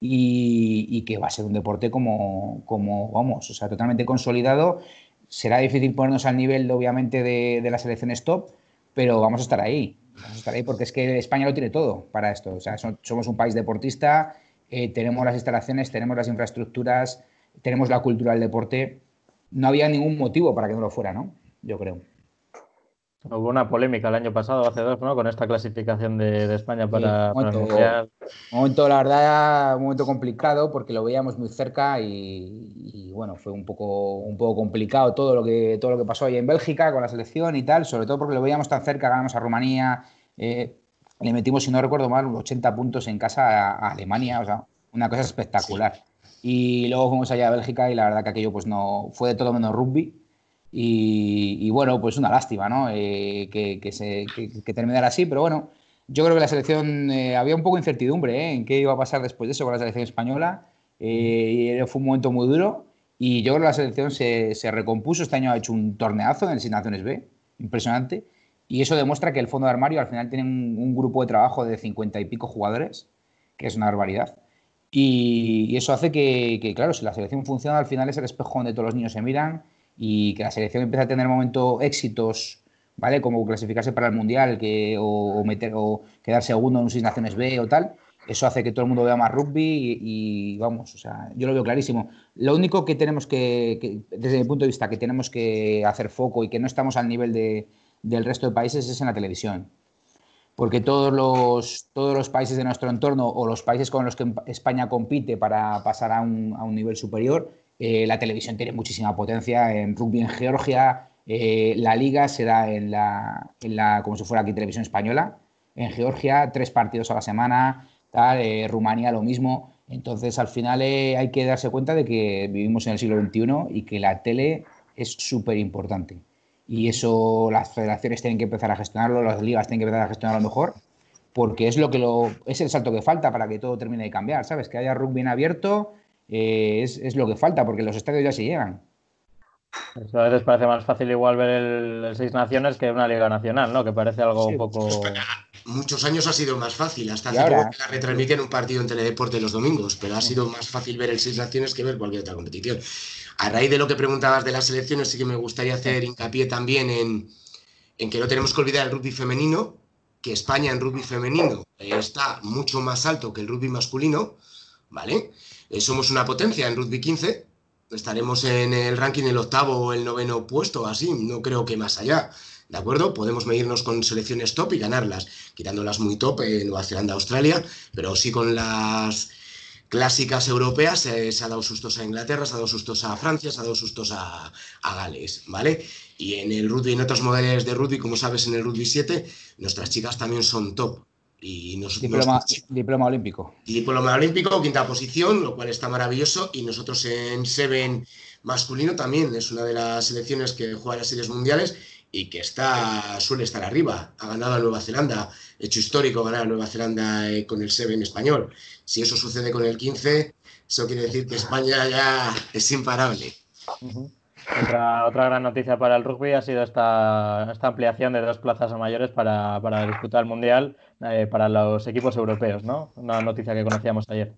Speaker 4: y, que va a ser un deporte como, como, vamos, o sea, totalmente consolidado. Será difícil ponernos al nivel, obviamente, de, de las selecciones top, pero vamos a estar ahí. Vamos a estar ahí porque es que España lo tiene todo para esto. O sea, somos un país deportista, eh, tenemos las instalaciones, tenemos las infraestructuras, tenemos la cultura del deporte, no había ningún motivo para que no lo fuera, ¿no? Yo creo.
Speaker 1: Hubo una polémica el año pasado, hace dos, ¿no? Con esta clasificación de, España para,
Speaker 4: un momento, la verdad, un momento complicado porque lo veíamos muy cerca y, bueno, fue un poco, un poco complicado todo lo, que, todo lo que pasó ahí en Bélgica con la selección y tal, sobre todo porque lo veíamos tan cerca, ganamos a Rumanía, eh, le metimos, si no recuerdo mal, 80 puntos en casa a, a Alemania, o sea, una cosa espectacular. Y luego fuimos allá a Bélgica y la verdad que aquello pues no fue de todo menos rugby. Y, bueno, pues una lástima, ¿no? Eh, que, se, que, terminara así, pero bueno, yo creo que la selección eh, había un poco de incertidumbre ¿eh? en qué iba a pasar después de eso con la selección española. y fue un momento muy duro y yo creo que la selección se, se recompuso. Este año ha hecho un torneazo en el Naciones B, impresionante. Y eso demuestra que el fondo de armario al final tiene un, un grupo de trabajo de cincuenta y pico jugadores, que es una barbaridad. Y, eso hace que, claro, si la selección funciona, al final es el espejo donde todos los niños se miran y que la selección empieza a tener momentos éxitos, ¿vale? Como clasificarse para el Mundial que, o, meter, o quedar segundo en un Seis Naciones B o tal. Eso hace que todo el mundo vea más rugby y, vamos, o sea, yo lo veo clarísimo. Lo único que tenemos que, desde mi punto de vista, que tenemos que hacer foco y que no estamos al nivel de, del resto de países es en la televisión. Porque todos los, todos los países de nuestro entorno o los países con los que España compite para pasar a un, a un nivel superior, eh, la televisión tiene muchísima potencia. En rugby en Georgia, eh, la liga se da en la, en la, como si fuera aquí televisión española. En Georgia, tres partidos a la semana, tal, eh, Rumanía lo mismo. Entonces, al final hay que darse cuenta de que vivimos en el siglo XXI y que la tele es súper importante y eso las federaciones tienen que empezar a gestionarlo, las ligas tienen que empezar a gestionarlo mejor, porque es lo que lo es el salto que falta para que todo termine de cambiar, ¿sabes? Que haya rugby en abierto eh, es, lo que falta, porque los estadios ya se llegan.
Speaker 1: Eso a veces parece más fácil igual ver el, Seis Naciones que una Liga Nacional, ¿no? Que parece algo un poco...
Speaker 3: muchos años ha sido más fácil, hasta hace poco que la retransmiten un partido en Teledeporte los domingos, pero ha sido más fácil ver el Seis Naciones que ver cualquier otra competición. A raíz de lo que preguntabas de las selecciones, sí que me gustaría hacer hincapié también en, que no tenemos que olvidar el rugby femenino, que España en rugby femenino está mucho más alto que el rugby masculino, ¿vale? Eh, somos una potencia en rugby 15, estaremos en el ranking el octavo o el noveno puesto, así, no creo que más allá. ¿De acuerdo? Podemos medirnos con selecciones top y ganarlas, quitándolas muy top en Nueva Zelanda, Australia, pero sí con las clásicas europeas, eh, se ha dado sustos a Inglaterra, se ha dado sustos a Francia, se ha dado sustos a, Gales, ¿vale? Y en el rugby, en otras modalidades de rugby, como sabes, en el rugby 7, nuestras chicas también son top. Y
Speaker 4: diploma, diploma olímpico.
Speaker 3: Diploma olímpico, quinta posición, lo cual está maravilloso. Y nosotros en Seven masculino también es una de las selecciones que juega las series mundiales y que está, suele estar arriba. Ha ganado a Nueva Zelanda, hecho histórico ganar a Nueva Zelanda eh, con el Seven español. Si eso sucede con el 15, eso quiere decir que España ya es imparable.
Speaker 1: Otra, otra, gran noticia para el rugby ha sido esta, esta ampliación de dos plazas a mayores para, para disputar el Mundial eh, para los equipos europeos, ¿no? Una noticia que conocíamos ayer.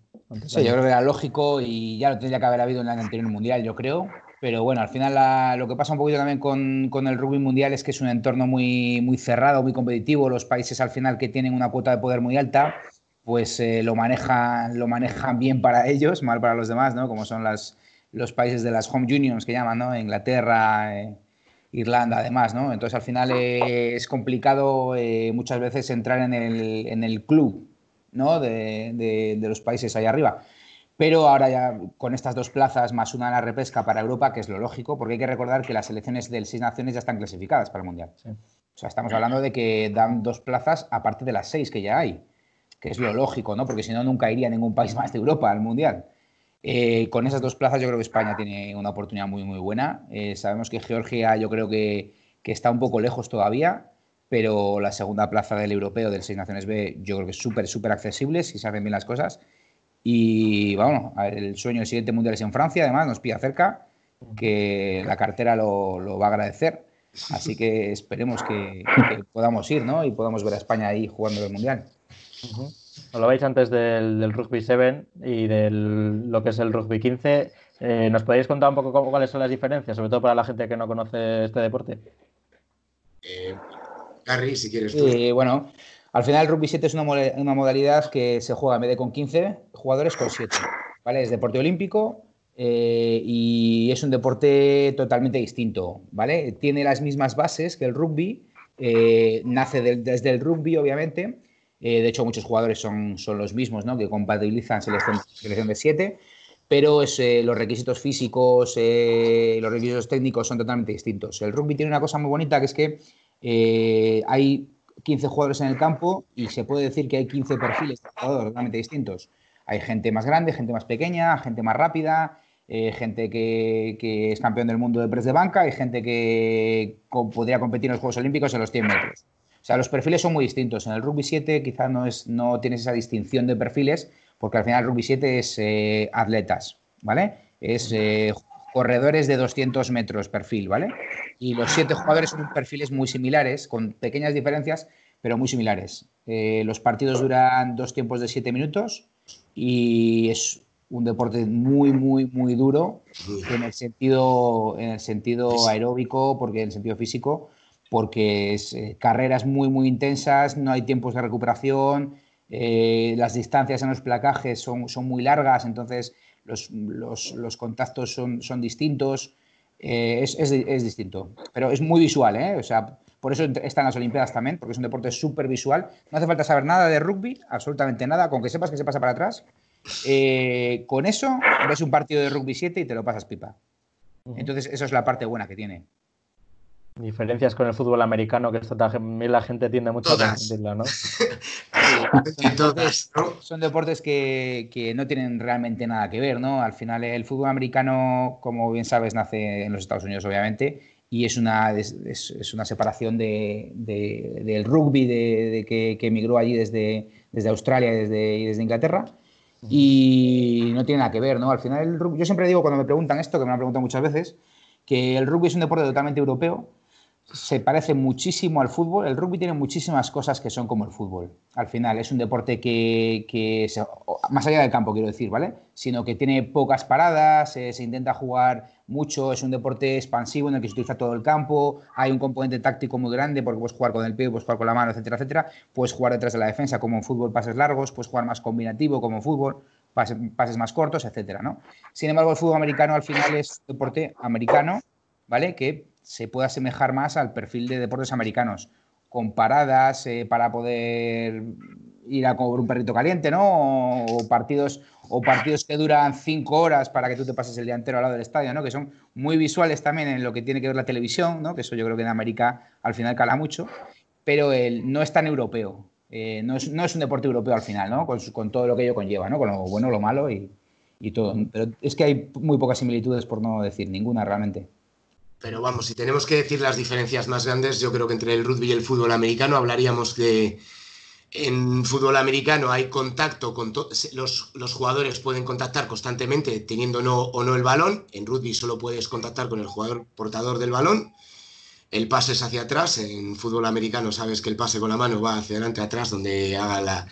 Speaker 4: Sí, yo creo que era lógico y ya lo tendría que haber habido en el anterior Mundial, yo creo. Pero bueno, al final lo que pasa un poquito también con, el rugby mundial es que es un entorno muy, cerrado, muy competitivo. Los países al final que tienen una cuota de poder muy alta, pues eh, lo, manejan, lo manejan bien para ellos, mal para los demás, ¿no? Como son las, los países de las home unions que llaman, ¿no? Inglaterra, eh, Irlanda, además, ¿no? Entonces al final eh, es complicado muchas veces entrar en el, en el club, ¿no? De, de, de los países ahí arriba. Pero ahora ya con estas dos plazas más una en la repesca para Europa, que es lo lógico, porque hay que recordar que las selecciones del Seis Naciones ya están clasificadas para el Mundial. O sea, estamos hablando de que dan dos plazas aparte de las seis que ya hay, que es lo lógico, ¿no? Porque si no, nunca iría ningún país más de Europa al Mundial. Eh, con esas dos plazas yo creo que España tiene una oportunidad muy, muy buena. Eh, sabemos que Georgia yo creo que, que, está un poco lejos todavía, pero la segunda plaza del europeo del Seis Naciones B yo creo que es súper, súper accesible si se hacen bien las cosas. Y bueno, el sueño del siguiente mundial es en Francia, además nos pilla cerca, que la cartera lo, va a agradecer. Así que esperemos que, podamos ir ¿no? y podamos ver a España ahí jugando el mundial.
Speaker 1: Lo veis antes del, Rugby 7 y de lo que es el Rugby 15. Eh, ¿Nos podéis contar un poco cuáles son las diferencias, sobre todo para la gente que no conoce este deporte?
Speaker 3: Eh, Gary, si quieres
Speaker 4: tú. bueno, al final el rugby 7 es una, modalidad que se juega en vez de con 15 jugadores, con 7. ¿vale? Es deporte olímpico eh, y es un deporte totalmente distinto. ¿vale? Tiene las mismas bases que el rugby, eh, nace desde el rugby, obviamente. Eh, de hecho, muchos jugadores son, son los mismos, ¿no? que compatibilizan selección, selección de 7 pero los requisitos físicos, los requisitos técnicos son totalmente distintos. El rugby tiene una cosa muy bonita que es que hay 15 jugadores en el campo y se puede decir que hay 15 perfiles de jugadores totalmente distintos. Hay gente más grande, gente más pequeña, gente más rápida, eh, gente que, es campeón del mundo de press de banca y gente que podría competir en los Juegos Olímpicos en los 100 metros. O sea, los perfiles son muy distintos. En el rugby 7 quizás no, es, no tienes esa distinción de perfiles porque al final el rugby 7 es eh, atletas, ¿vale? Es eh, corredores de 200 metros perfil, ¿vale? Y los siete jugadores son perfiles muy similares, con pequeñas diferencias, pero muy similares. Eh, los partidos duran dos tiempos de siete minutos y es un deporte muy, muy, muy duro en el sentido, en el sentido aeróbico, porque en el sentido físico, porque es eh, carreras muy, muy intensas, no hay tiempos de recuperación, eh, las distancias en los placajes son, son muy largas, entonces los, contactos son, son distintos, eh, es, distinto, pero es muy visual, ¿eh? O sea, por eso están las Olimpiadas también, porque es un deporte súper visual. No hace falta saber nada de rugby, absolutamente nada, con que sepas que se pasa para atrás. Eh, con eso ves un partido de rugby 7 y te lo pasas pipa. Entonces, eso es la parte buena que tiene.
Speaker 1: Diferencias con el fútbol americano, que esto también la gente tiende mucho a confundirlo, ¿no?
Speaker 4: Son deportes que, que, no tienen realmente nada que ver, ¿no? Al final, el fútbol americano, como bien sabes, nace en los Estados Unidos, obviamente, y es una, es, es una separación de, de, del rugby de, que, que, emigró allí desde, desde Australia y desde, desde Inglaterra. Y no tiene nada que ver, ¿no? Al final, el rugby, yo siempre digo cuando me preguntan esto, que me lo han preguntado muchas veces, que el rugby es un deporte totalmente europeo, se parece muchísimo al fútbol. El rugby tiene muchísimas cosas que son como el fútbol. Al final es un deporte que, más allá del campo, quiero decir, ¿vale? Sino que tiene pocas paradas, eh, se intenta jugar mucho, es un deporte expansivo en el que se utiliza todo el campo, hay un componente táctico muy grande porque puedes jugar con el pie, puedes jugar con la mano, etcétera, etcétera. Puedes jugar detrás de la defensa como en fútbol, pases largos, puedes jugar más combinativo como en fútbol, pases, pases más cortos, etcétera, ¿no? Sin embargo, el fútbol americano al final es un deporte americano, ¿vale? Que se puede asemejar más al perfil de deportes americanos, con paradas eh, para poder ir a comer un perrito caliente, ¿no? O, partidos, o partidos que duran cinco horas para que tú te pases el día entero al lado del estadio, ¿no? Que son muy visuales también en lo que tiene que ver la televisión, ¿no? Que eso yo creo que en América al final cala mucho, pero el, no es tan europeo. Eh, no, es, no, es, un deporte europeo al final, ¿no? Con, con, todo lo que ello conlleva, ¿no? Con lo bueno, lo malo y todo. Pero es que hay muy pocas similitudes, por no decir ninguna realmente.
Speaker 3: Pero vamos, si tenemos que decir las diferencias más grandes, yo creo que entre el rugby y el fútbol americano hablaríamos de... En fútbol americano hay contacto con los, los, jugadores pueden contactar constantemente teniendo no o no el balón. En rugby solo puedes contactar con el jugador portador del balón. El pase es hacia atrás. En fútbol americano sabes que el pase con la mano va hacia adelante, atrás, donde haga la,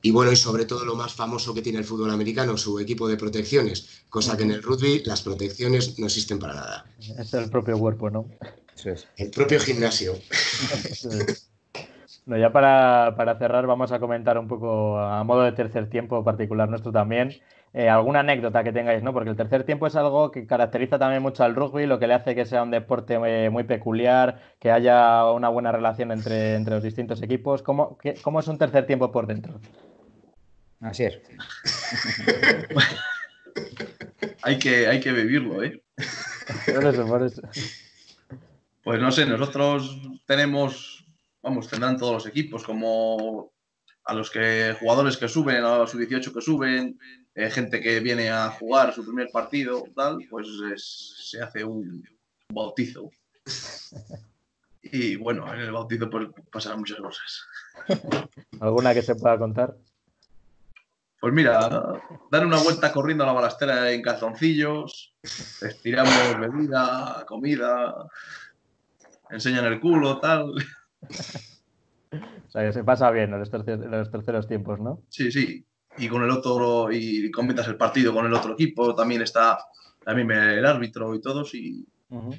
Speaker 3: y bueno, y sobre todo lo más famoso que tiene el fútbol americano, su equipo de protecciones, cosa que en el rugby las protecciones no existen para nada.
Speaker 1: Es el propio cuerpo, ¿no?
Speaker 3: El propio gimnasio.
Speaker 1: No, ya para, cerrar vamos a comentar un poco a modo de tercer tiempo particular nuestro también. Eh, alguna anécdota que tengáis, ¿no? Porque el tercer tiempo es algo que caracteriza también mucho al rugby, lo que le hace que sea un deporte eh, muy, peculiar, que haya una buena relación entre, entre los distintos equipos. ¿Cómo, ¿Cómo es un tercer tiempo por dentro?
Speaker 4: Así es.
Speaker 5: hay, que, hay que vivirlo, ¿eh?
Speaker 1: Por eso, por eso.
Speaker 5: Pues no sé, nosotros tenemos, vamos, tendrán todos los equipos, como a los que jugadores que suben, a los 18 que suben, eh, gente que viene a jugar su primer partido, tal, pues se hace un bautizo. Y bueno, en el bautizo pues, pasarán muchas cosas.
Speaker 1: ¿Alguna que se pueda contar?
Speaker 5: Pues mira, dar una vuelta corriendo a la balastera en calzoncillos, estiramos bebida, comida, enseñan el culo, tal.
Speaker 1: O sea, que se pasa bien en los, terceros, tiempos, ¿no?
Speaker 5: Sí, sí. Y con el otro, y comentas el partido con el otro equipo, también está también el árbitro y todos, y,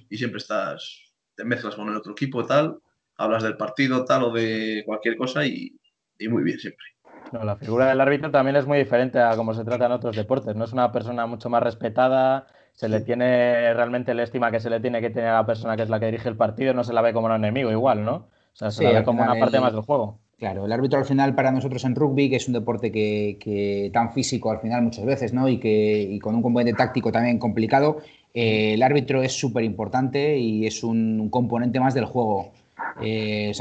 Speaker 5: y siempre estás, te mezclas con el otro equipo, tal, hablas del partido, tal, o de cualquier cosa, y, y muy bien siempre.
Speaker 1: No, la figura del árbitro también es muy diferente a cómo se trata en otros deportes. No es una persona mucho más respetada, se le tiene realmente la estima que se le tiene que tener a la persona que es la que dirige el partido, no se la ve como un enemigo igual, ¿no? O sea, se la ve como una parte más del juego.
Speaker 4: Claro, el árbitro al final para nosotros en rugby, que es un deporte que, tan físico al final muchas veces, ¿no? Y que y con un componente táctico también complicado, eh, el árbitro es súper importante y es un componente más del juego. Eh,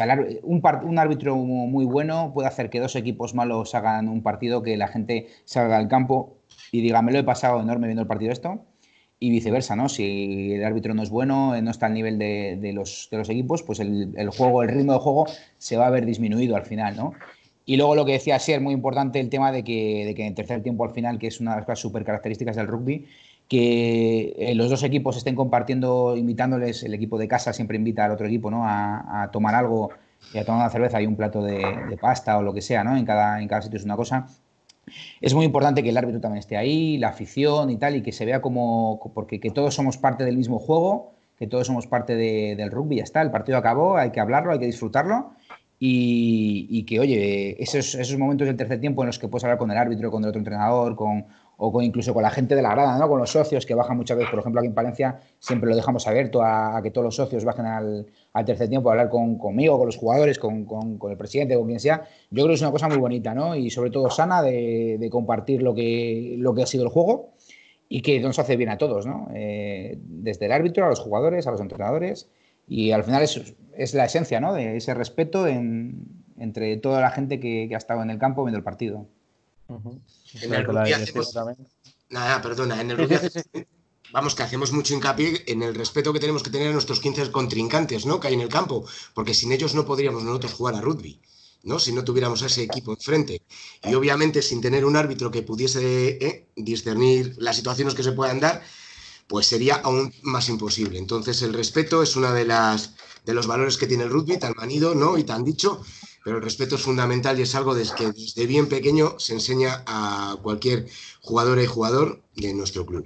Speaker 4: un, árbitro muy bueno puede hacer que dos equipos malos hagan un partido que la gente salga al campo y diga, me lo he pasado enorme viendo el partido esto, y viceversa, ¿no? Si el árbitro no es bueno, eh, no está al nivel de, los, equipos, pues el, juego, el ritmo de juego se va a ver disminuido al final, ¿no? Y luego lo que decía Ser, muy importante el tema de que, de que en tercer tiempo al final, que es una de las cosas súper características del rugby, que eh, los dos equipos estén compartiendo, invitándoles, el equipo de casa siempre invita al otro equipo ¿no? a, tomar algo y a tomar una cerveza y un plato de, pasta o lo que sea, ¿no? En cada, en cada sitio es una cosa. Es muy importante que el árbitro también esté ahí, la afición y tal, y que se vea como, porque que todos somos parte del mismo juego, que todos somos parte del rugby, ya está, el partido acabó, hay que hablarlo, hay que disfrutarlo. Y, que, oye, esos, esos momentos del tercer tiempo en los que puedes hablar con el árbitro, con el otro entrenador, con, o con, incluso con la gente de la grada, ¿no? con los socios que bajan muchas veces, por ejemplo, aquí en Palencia siempre lo dejamos abierto a, que todos los socios bajen al, tercer tiempo a hablar con, conmigo, con los jugadores, con, el presidente, con quien sea. Yo creo que es una cosa muy bonita ¿no? y sobre todo sana de, compartir lo que, lo que ha sido el juego y que nos hace bien a todos, ¿no? Eh, desde el árbitro a los jugadores, a los entrenadores y al final es, es la esencia ¿no? de ese respeto entre toda la gente que, ha estado en el campo viendo el partido.
Speaker 3: En el rugby hacemos... Nada, perdona, en el rugby vamos, que hacemos mucho hincapié en el respeto que tenemos que tener a nuestros 15 contrincantes, ¿no? Que hay en el campo, porque sin ellos no podríamos nosotros jugar a rugby. ¿no? si no tuviéramos a ese equipo enfrente. Y obviamente sin tener un árbitro que pudiese eh, discernir las situaciones que se puedan dar, pues sería aún más imposible. Entonces el respeto es una de las de los valores que tiene el rugby, tan manido, ¿no? Y tan dicho, pero el respeto es fundamental y es algo desde que desde bien pequeño se enseña a cualquier jugador y jugador de nuestro club.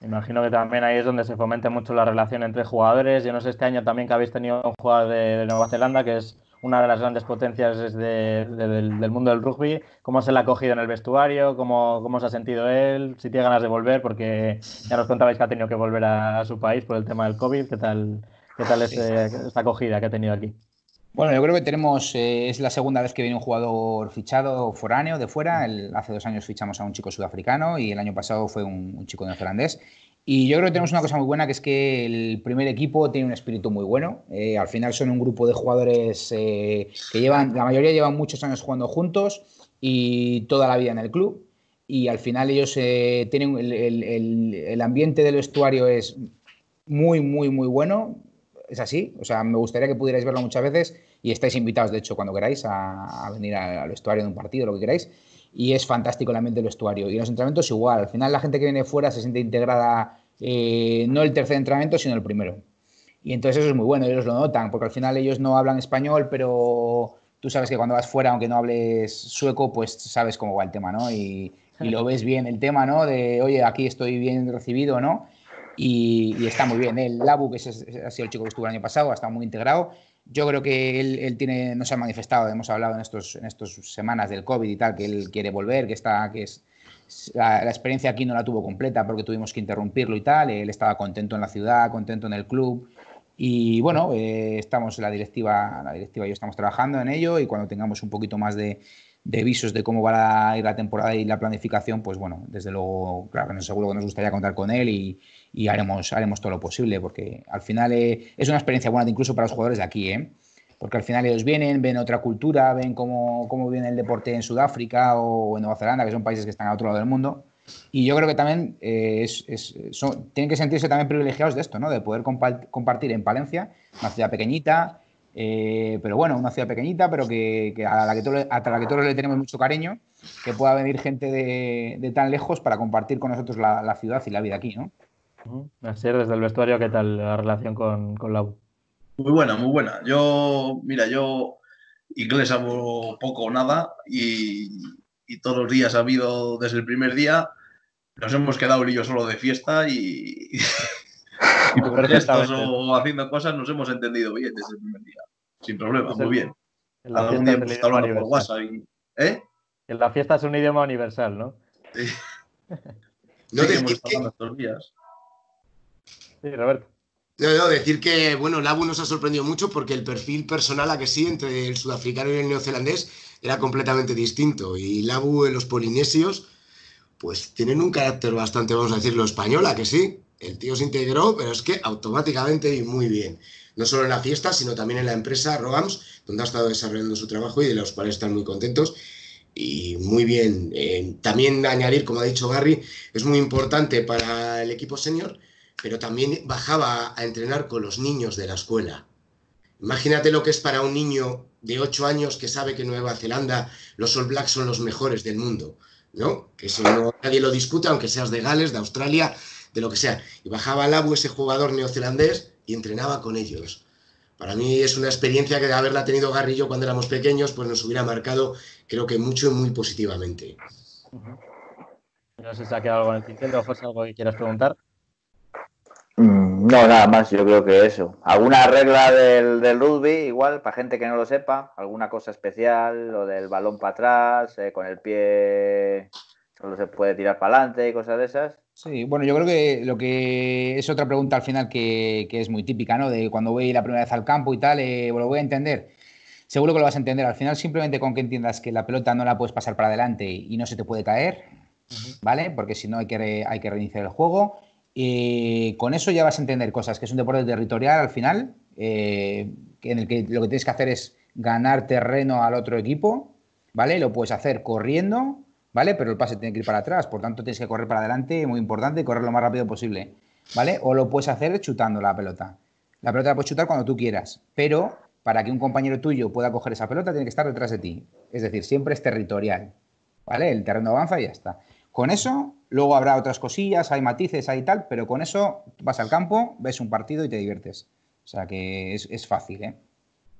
Speaker 1: Imagino que también ahí es donde se fomenta mucho la relación entre jugadores. Yo no sé este año también que habéis tenido un jugador de, Nueva Zelanda que es una de las grandes potencias del, mundo del rugby. ¿Cómo se le ha cogido en el vestuario? ¿Cómo, ¿Cómo, se ha sentido él? Si tiene ganas de volver, porque ya nos contabais que ha tenido que volver a, su país por el tema del COVID. ¿Qué tal, qué tal es, esta acogida que ha tenido aquí?
Speaker 4: Bueno, yo creo que tenemos, eh, es la segunda vez que viene un jugador fichado foráneo de fuera. hace dos años fichamos a un chico sudafricano y el año pasado fue un, chico neozelandés. Y yo creo que tenemos una cosa muy buena, que es que el primer equipo tiene un espíritu muy bueno. Eh, al final son un grupo de jugadores eh, que llevan, la mayoría llevan muchos años jugando juntos y toda la vida en el club. Y al final ellos tienen, el, el ambiente del vestuario es muy, muy, muy bueno es así. O sea, me gustaría que pudierais verlo muchas veces y estáis invitados, de hecho, cuando queráis a, venir al vestuario de un partido, lo que queráis. Y es fantástico el ambiente del vestuario. Y en los entrenamientos igual. Al final la gente que viene fuera se siente integrada, eh, no el tercer entrenamiento, sino el primero. Y entonces eso es muy bueno, ellos lo notan, porque al final ellos no hablan español, pero tú sabes que cuando vas fuera, aunque no hables sueco, pues sabes cómo va el tema, ¿no? Y, y lo ves bien el tema, ¿no? De, oye, aquí estoy bien recibido, ¿no? Y, está muy bien. El Labu, que es, ha sido el chico que estuvo el año pasado, ha estado muy integrado. Yo creo que él, él tiene, nos ha manifestado, hemos hablado en estos, en estos semanas del COVID y tal, que él quiere volver, que está, que es, la, experiencia aquí no la tuvo completa porque tuvimos que interrumpirlo y tal. Él estaba contento en la ciudad, contento en el club. Y bueno, eh, estamos la directiva, la directiva y yo estamos trabajando en ello y cuando tengamos un poquito más de, de visos de cómo va a ir la temporada y la planificación, pues bueno, desde luego, claro que seguro que nos gustaría contar con él y, y haremos, haremos todo lo posible, porque al final eh, es una experiencia buena incluso para los jugadores de aquí, ¿eh? porque al final ellos vienen, ven otra cultura, ven cómo, cómo viene el deporte en Sudáfrica o en Nueva Zelanda, que son países que están a otro lado del mundo. Y yo creo que también eh, es, tienen que sentirse también privilegiados de esto, ¿no? de poder compartir en Palencia, una ciudad pequeñita, eh, pero bueno, una ciudad pequeñita, pero que, a, la que todos, la que todos le tenemos mucho cariño, que pueda venir gente de, tan lejos para compartir con nosotros la, la, ciudad y la vida aquí. ¿no?
Speaker 1: Así desde el vestuario, ¿qué tal la relación con, con la U?
Speaker 5: Muy buena, muy buena. Yo, mira, yo inglés hago poco o nada y, todos los días ha habido desde el primer día. Nos hemos quedado él y yo solo de fiesta y, y por gestos o haciendo cosas nos hemos entendido bien desde el primer día. Sin problema, muy bien. Algún día hemos estado hablando por WhatsApp. ¿eh?
Speaker 1: En la fiesta es un idioma universal, ¿no? Sí.
Speaker 3: no sí, hemos estado estos días.
Speaker 1: Sí, Roberto.
Speaker 3: No, no, decir que, bueno, Labu nos ha sorprendido mucho porque el perfil personal a que sí entre el sudafricano y el neozelandés era completamente distinto. Y Labu en los polinesios, pues tienen un carácter bastante, vamos a decirlo, español, a que sí. El tío se integró, pero es que automáticamente y muy bien. No solo en la fiesta, sino también en la empresa Rogams, donde ha estado desarrollando su trabajo y de los cuales están muy contentos. Y muy bien. Eh, también añadir, como ha dicho Gary, es muy importante para el equipo senior pero también bajaba a entrenar con los niños de la escuela. Imagínate lo que es para un niño de 8 años que sabe que Nueva Zelanda los All Blacks son los mejores del mundo, ¿no? Que eso no, nadie lo discute, aunque seas de Gales, de Australia, de lo que sea. Y bajaba al Abu ese jugador neozelandés y entrenaba con ellos. Para mí es una experiencia que de haberla tenido Garrillo cuando éramos pequeños, pues nos hubiera marcado, creo que mucho y muy positivamente.
Speaker 1: No sé si ha quedado algo en el tintero, José, algo que quieras preguntar.
Speaker 2: Mm, no, nada más, yo creo que eso. ¿Alguna regla del, rugby, igual, para gente que no lo sepa? ¿Alguna cosa especial? Lo del balón para atrás, eh, con el pie Solo se puede tirar para adelante y cosas de esas.
Speaker 4: Sí, bueno, yo creo que lo que es otra pregunta al final que, es muy típica, ¿no? De cuando voy la primera vez al campo y tal, eh, lo voy a entender. Seguro que lo vas a entender. Al final, simplemente con que entiendas que la pelota no la puedes pasar para adelante y no se te puede caer, ¿vale? Porque si no hay que, hay que reiniciar el juego. Eh, con eso ya vas a entender cosas, que es un deporte territorial al final, eh, en el que lo que tienes que hacer es ganar terreno al otro equipo, ¿vale? Lo puedes hacer corriendo ¿vale? Pero el pase tiene que ir para atrás, por tanto tienes que correr para adelante, muy importante, correr lo más rápido posible, ¿vale? O lo puedes hacer chutando la pelota. La pelota la puedes chutar cuando tú quieras, pero para que un compañero tuyo pueda coger esa pelota tiene que estar detrás de ti. Es decir, siempre es territorial, ¿vale? El terreno avanza y ya está. Con eso, luego habrá otras cosillas, hay matices, hay tal, pero con eso vas al campo, ves un partido y te diviertes. O sea que es, fácil, ¿eh?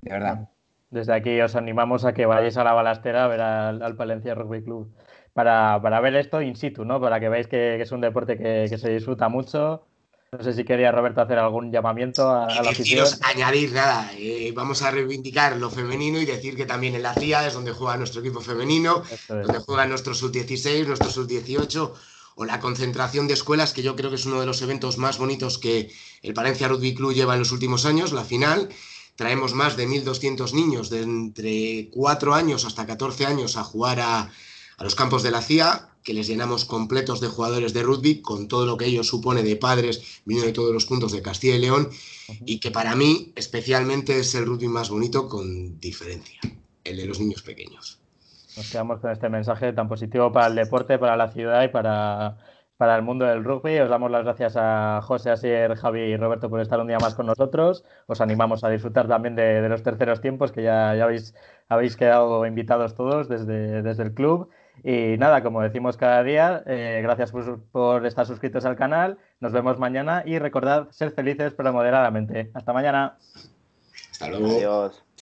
Speaker 4: De verdad.
Speaker 1: Desde aquí os animamos a que vayáis a la balastera a ver al Palencia Rugby Club para, para, ver esto in situ, ¿no? Para que veáis que, es un deporte que, se disfruta mucho. No sé si quería Roberto hacer algún llamamiento a, la afición.
Speaker 3: añadir nada, eh, vamos a reivindicar lo femenino y decir que también en la CIA es donde juega nuestro equipo femenino, donde juega nuestro sub-16, nuestro sub-18 o la concentración de escuelas, que yo creo que es uno de los eventos más bonitos que el Palencia Rugby Club lleva en los últimos años, la final. Traemos más de 1.200 niños de entre 4 años hasta 14 años a jugar a, a los campos de la CIA, que les llenamos completos de jugadores de rugby, con todo lo que ello supone de padres viniendo de todos los puntos de Castilla y León, y que para mí especialmente es el rugby más bonito con diferencia, el de los niños pequeños.
Speaker 1: Nos quedamos con este mensaje tan positivo para el deporte, para la ciudad y para, para el mundo del rugby. Os damos las gracias a José, Asier, Javi y Roberto por estar un día más con nosotros. Os animamos a disfrutar también de, los terceros tiempos, que ya, ya habéis, habéis quedado invitados todos desde, desde el club. Y nada, como decimos cada día, eh, gracias por, estar suscritos al canal. Nos vemos mañana y recordad ser felices pero moderadamente. Hasta mañana.
Speaker 3: Hasta luego. Adiós.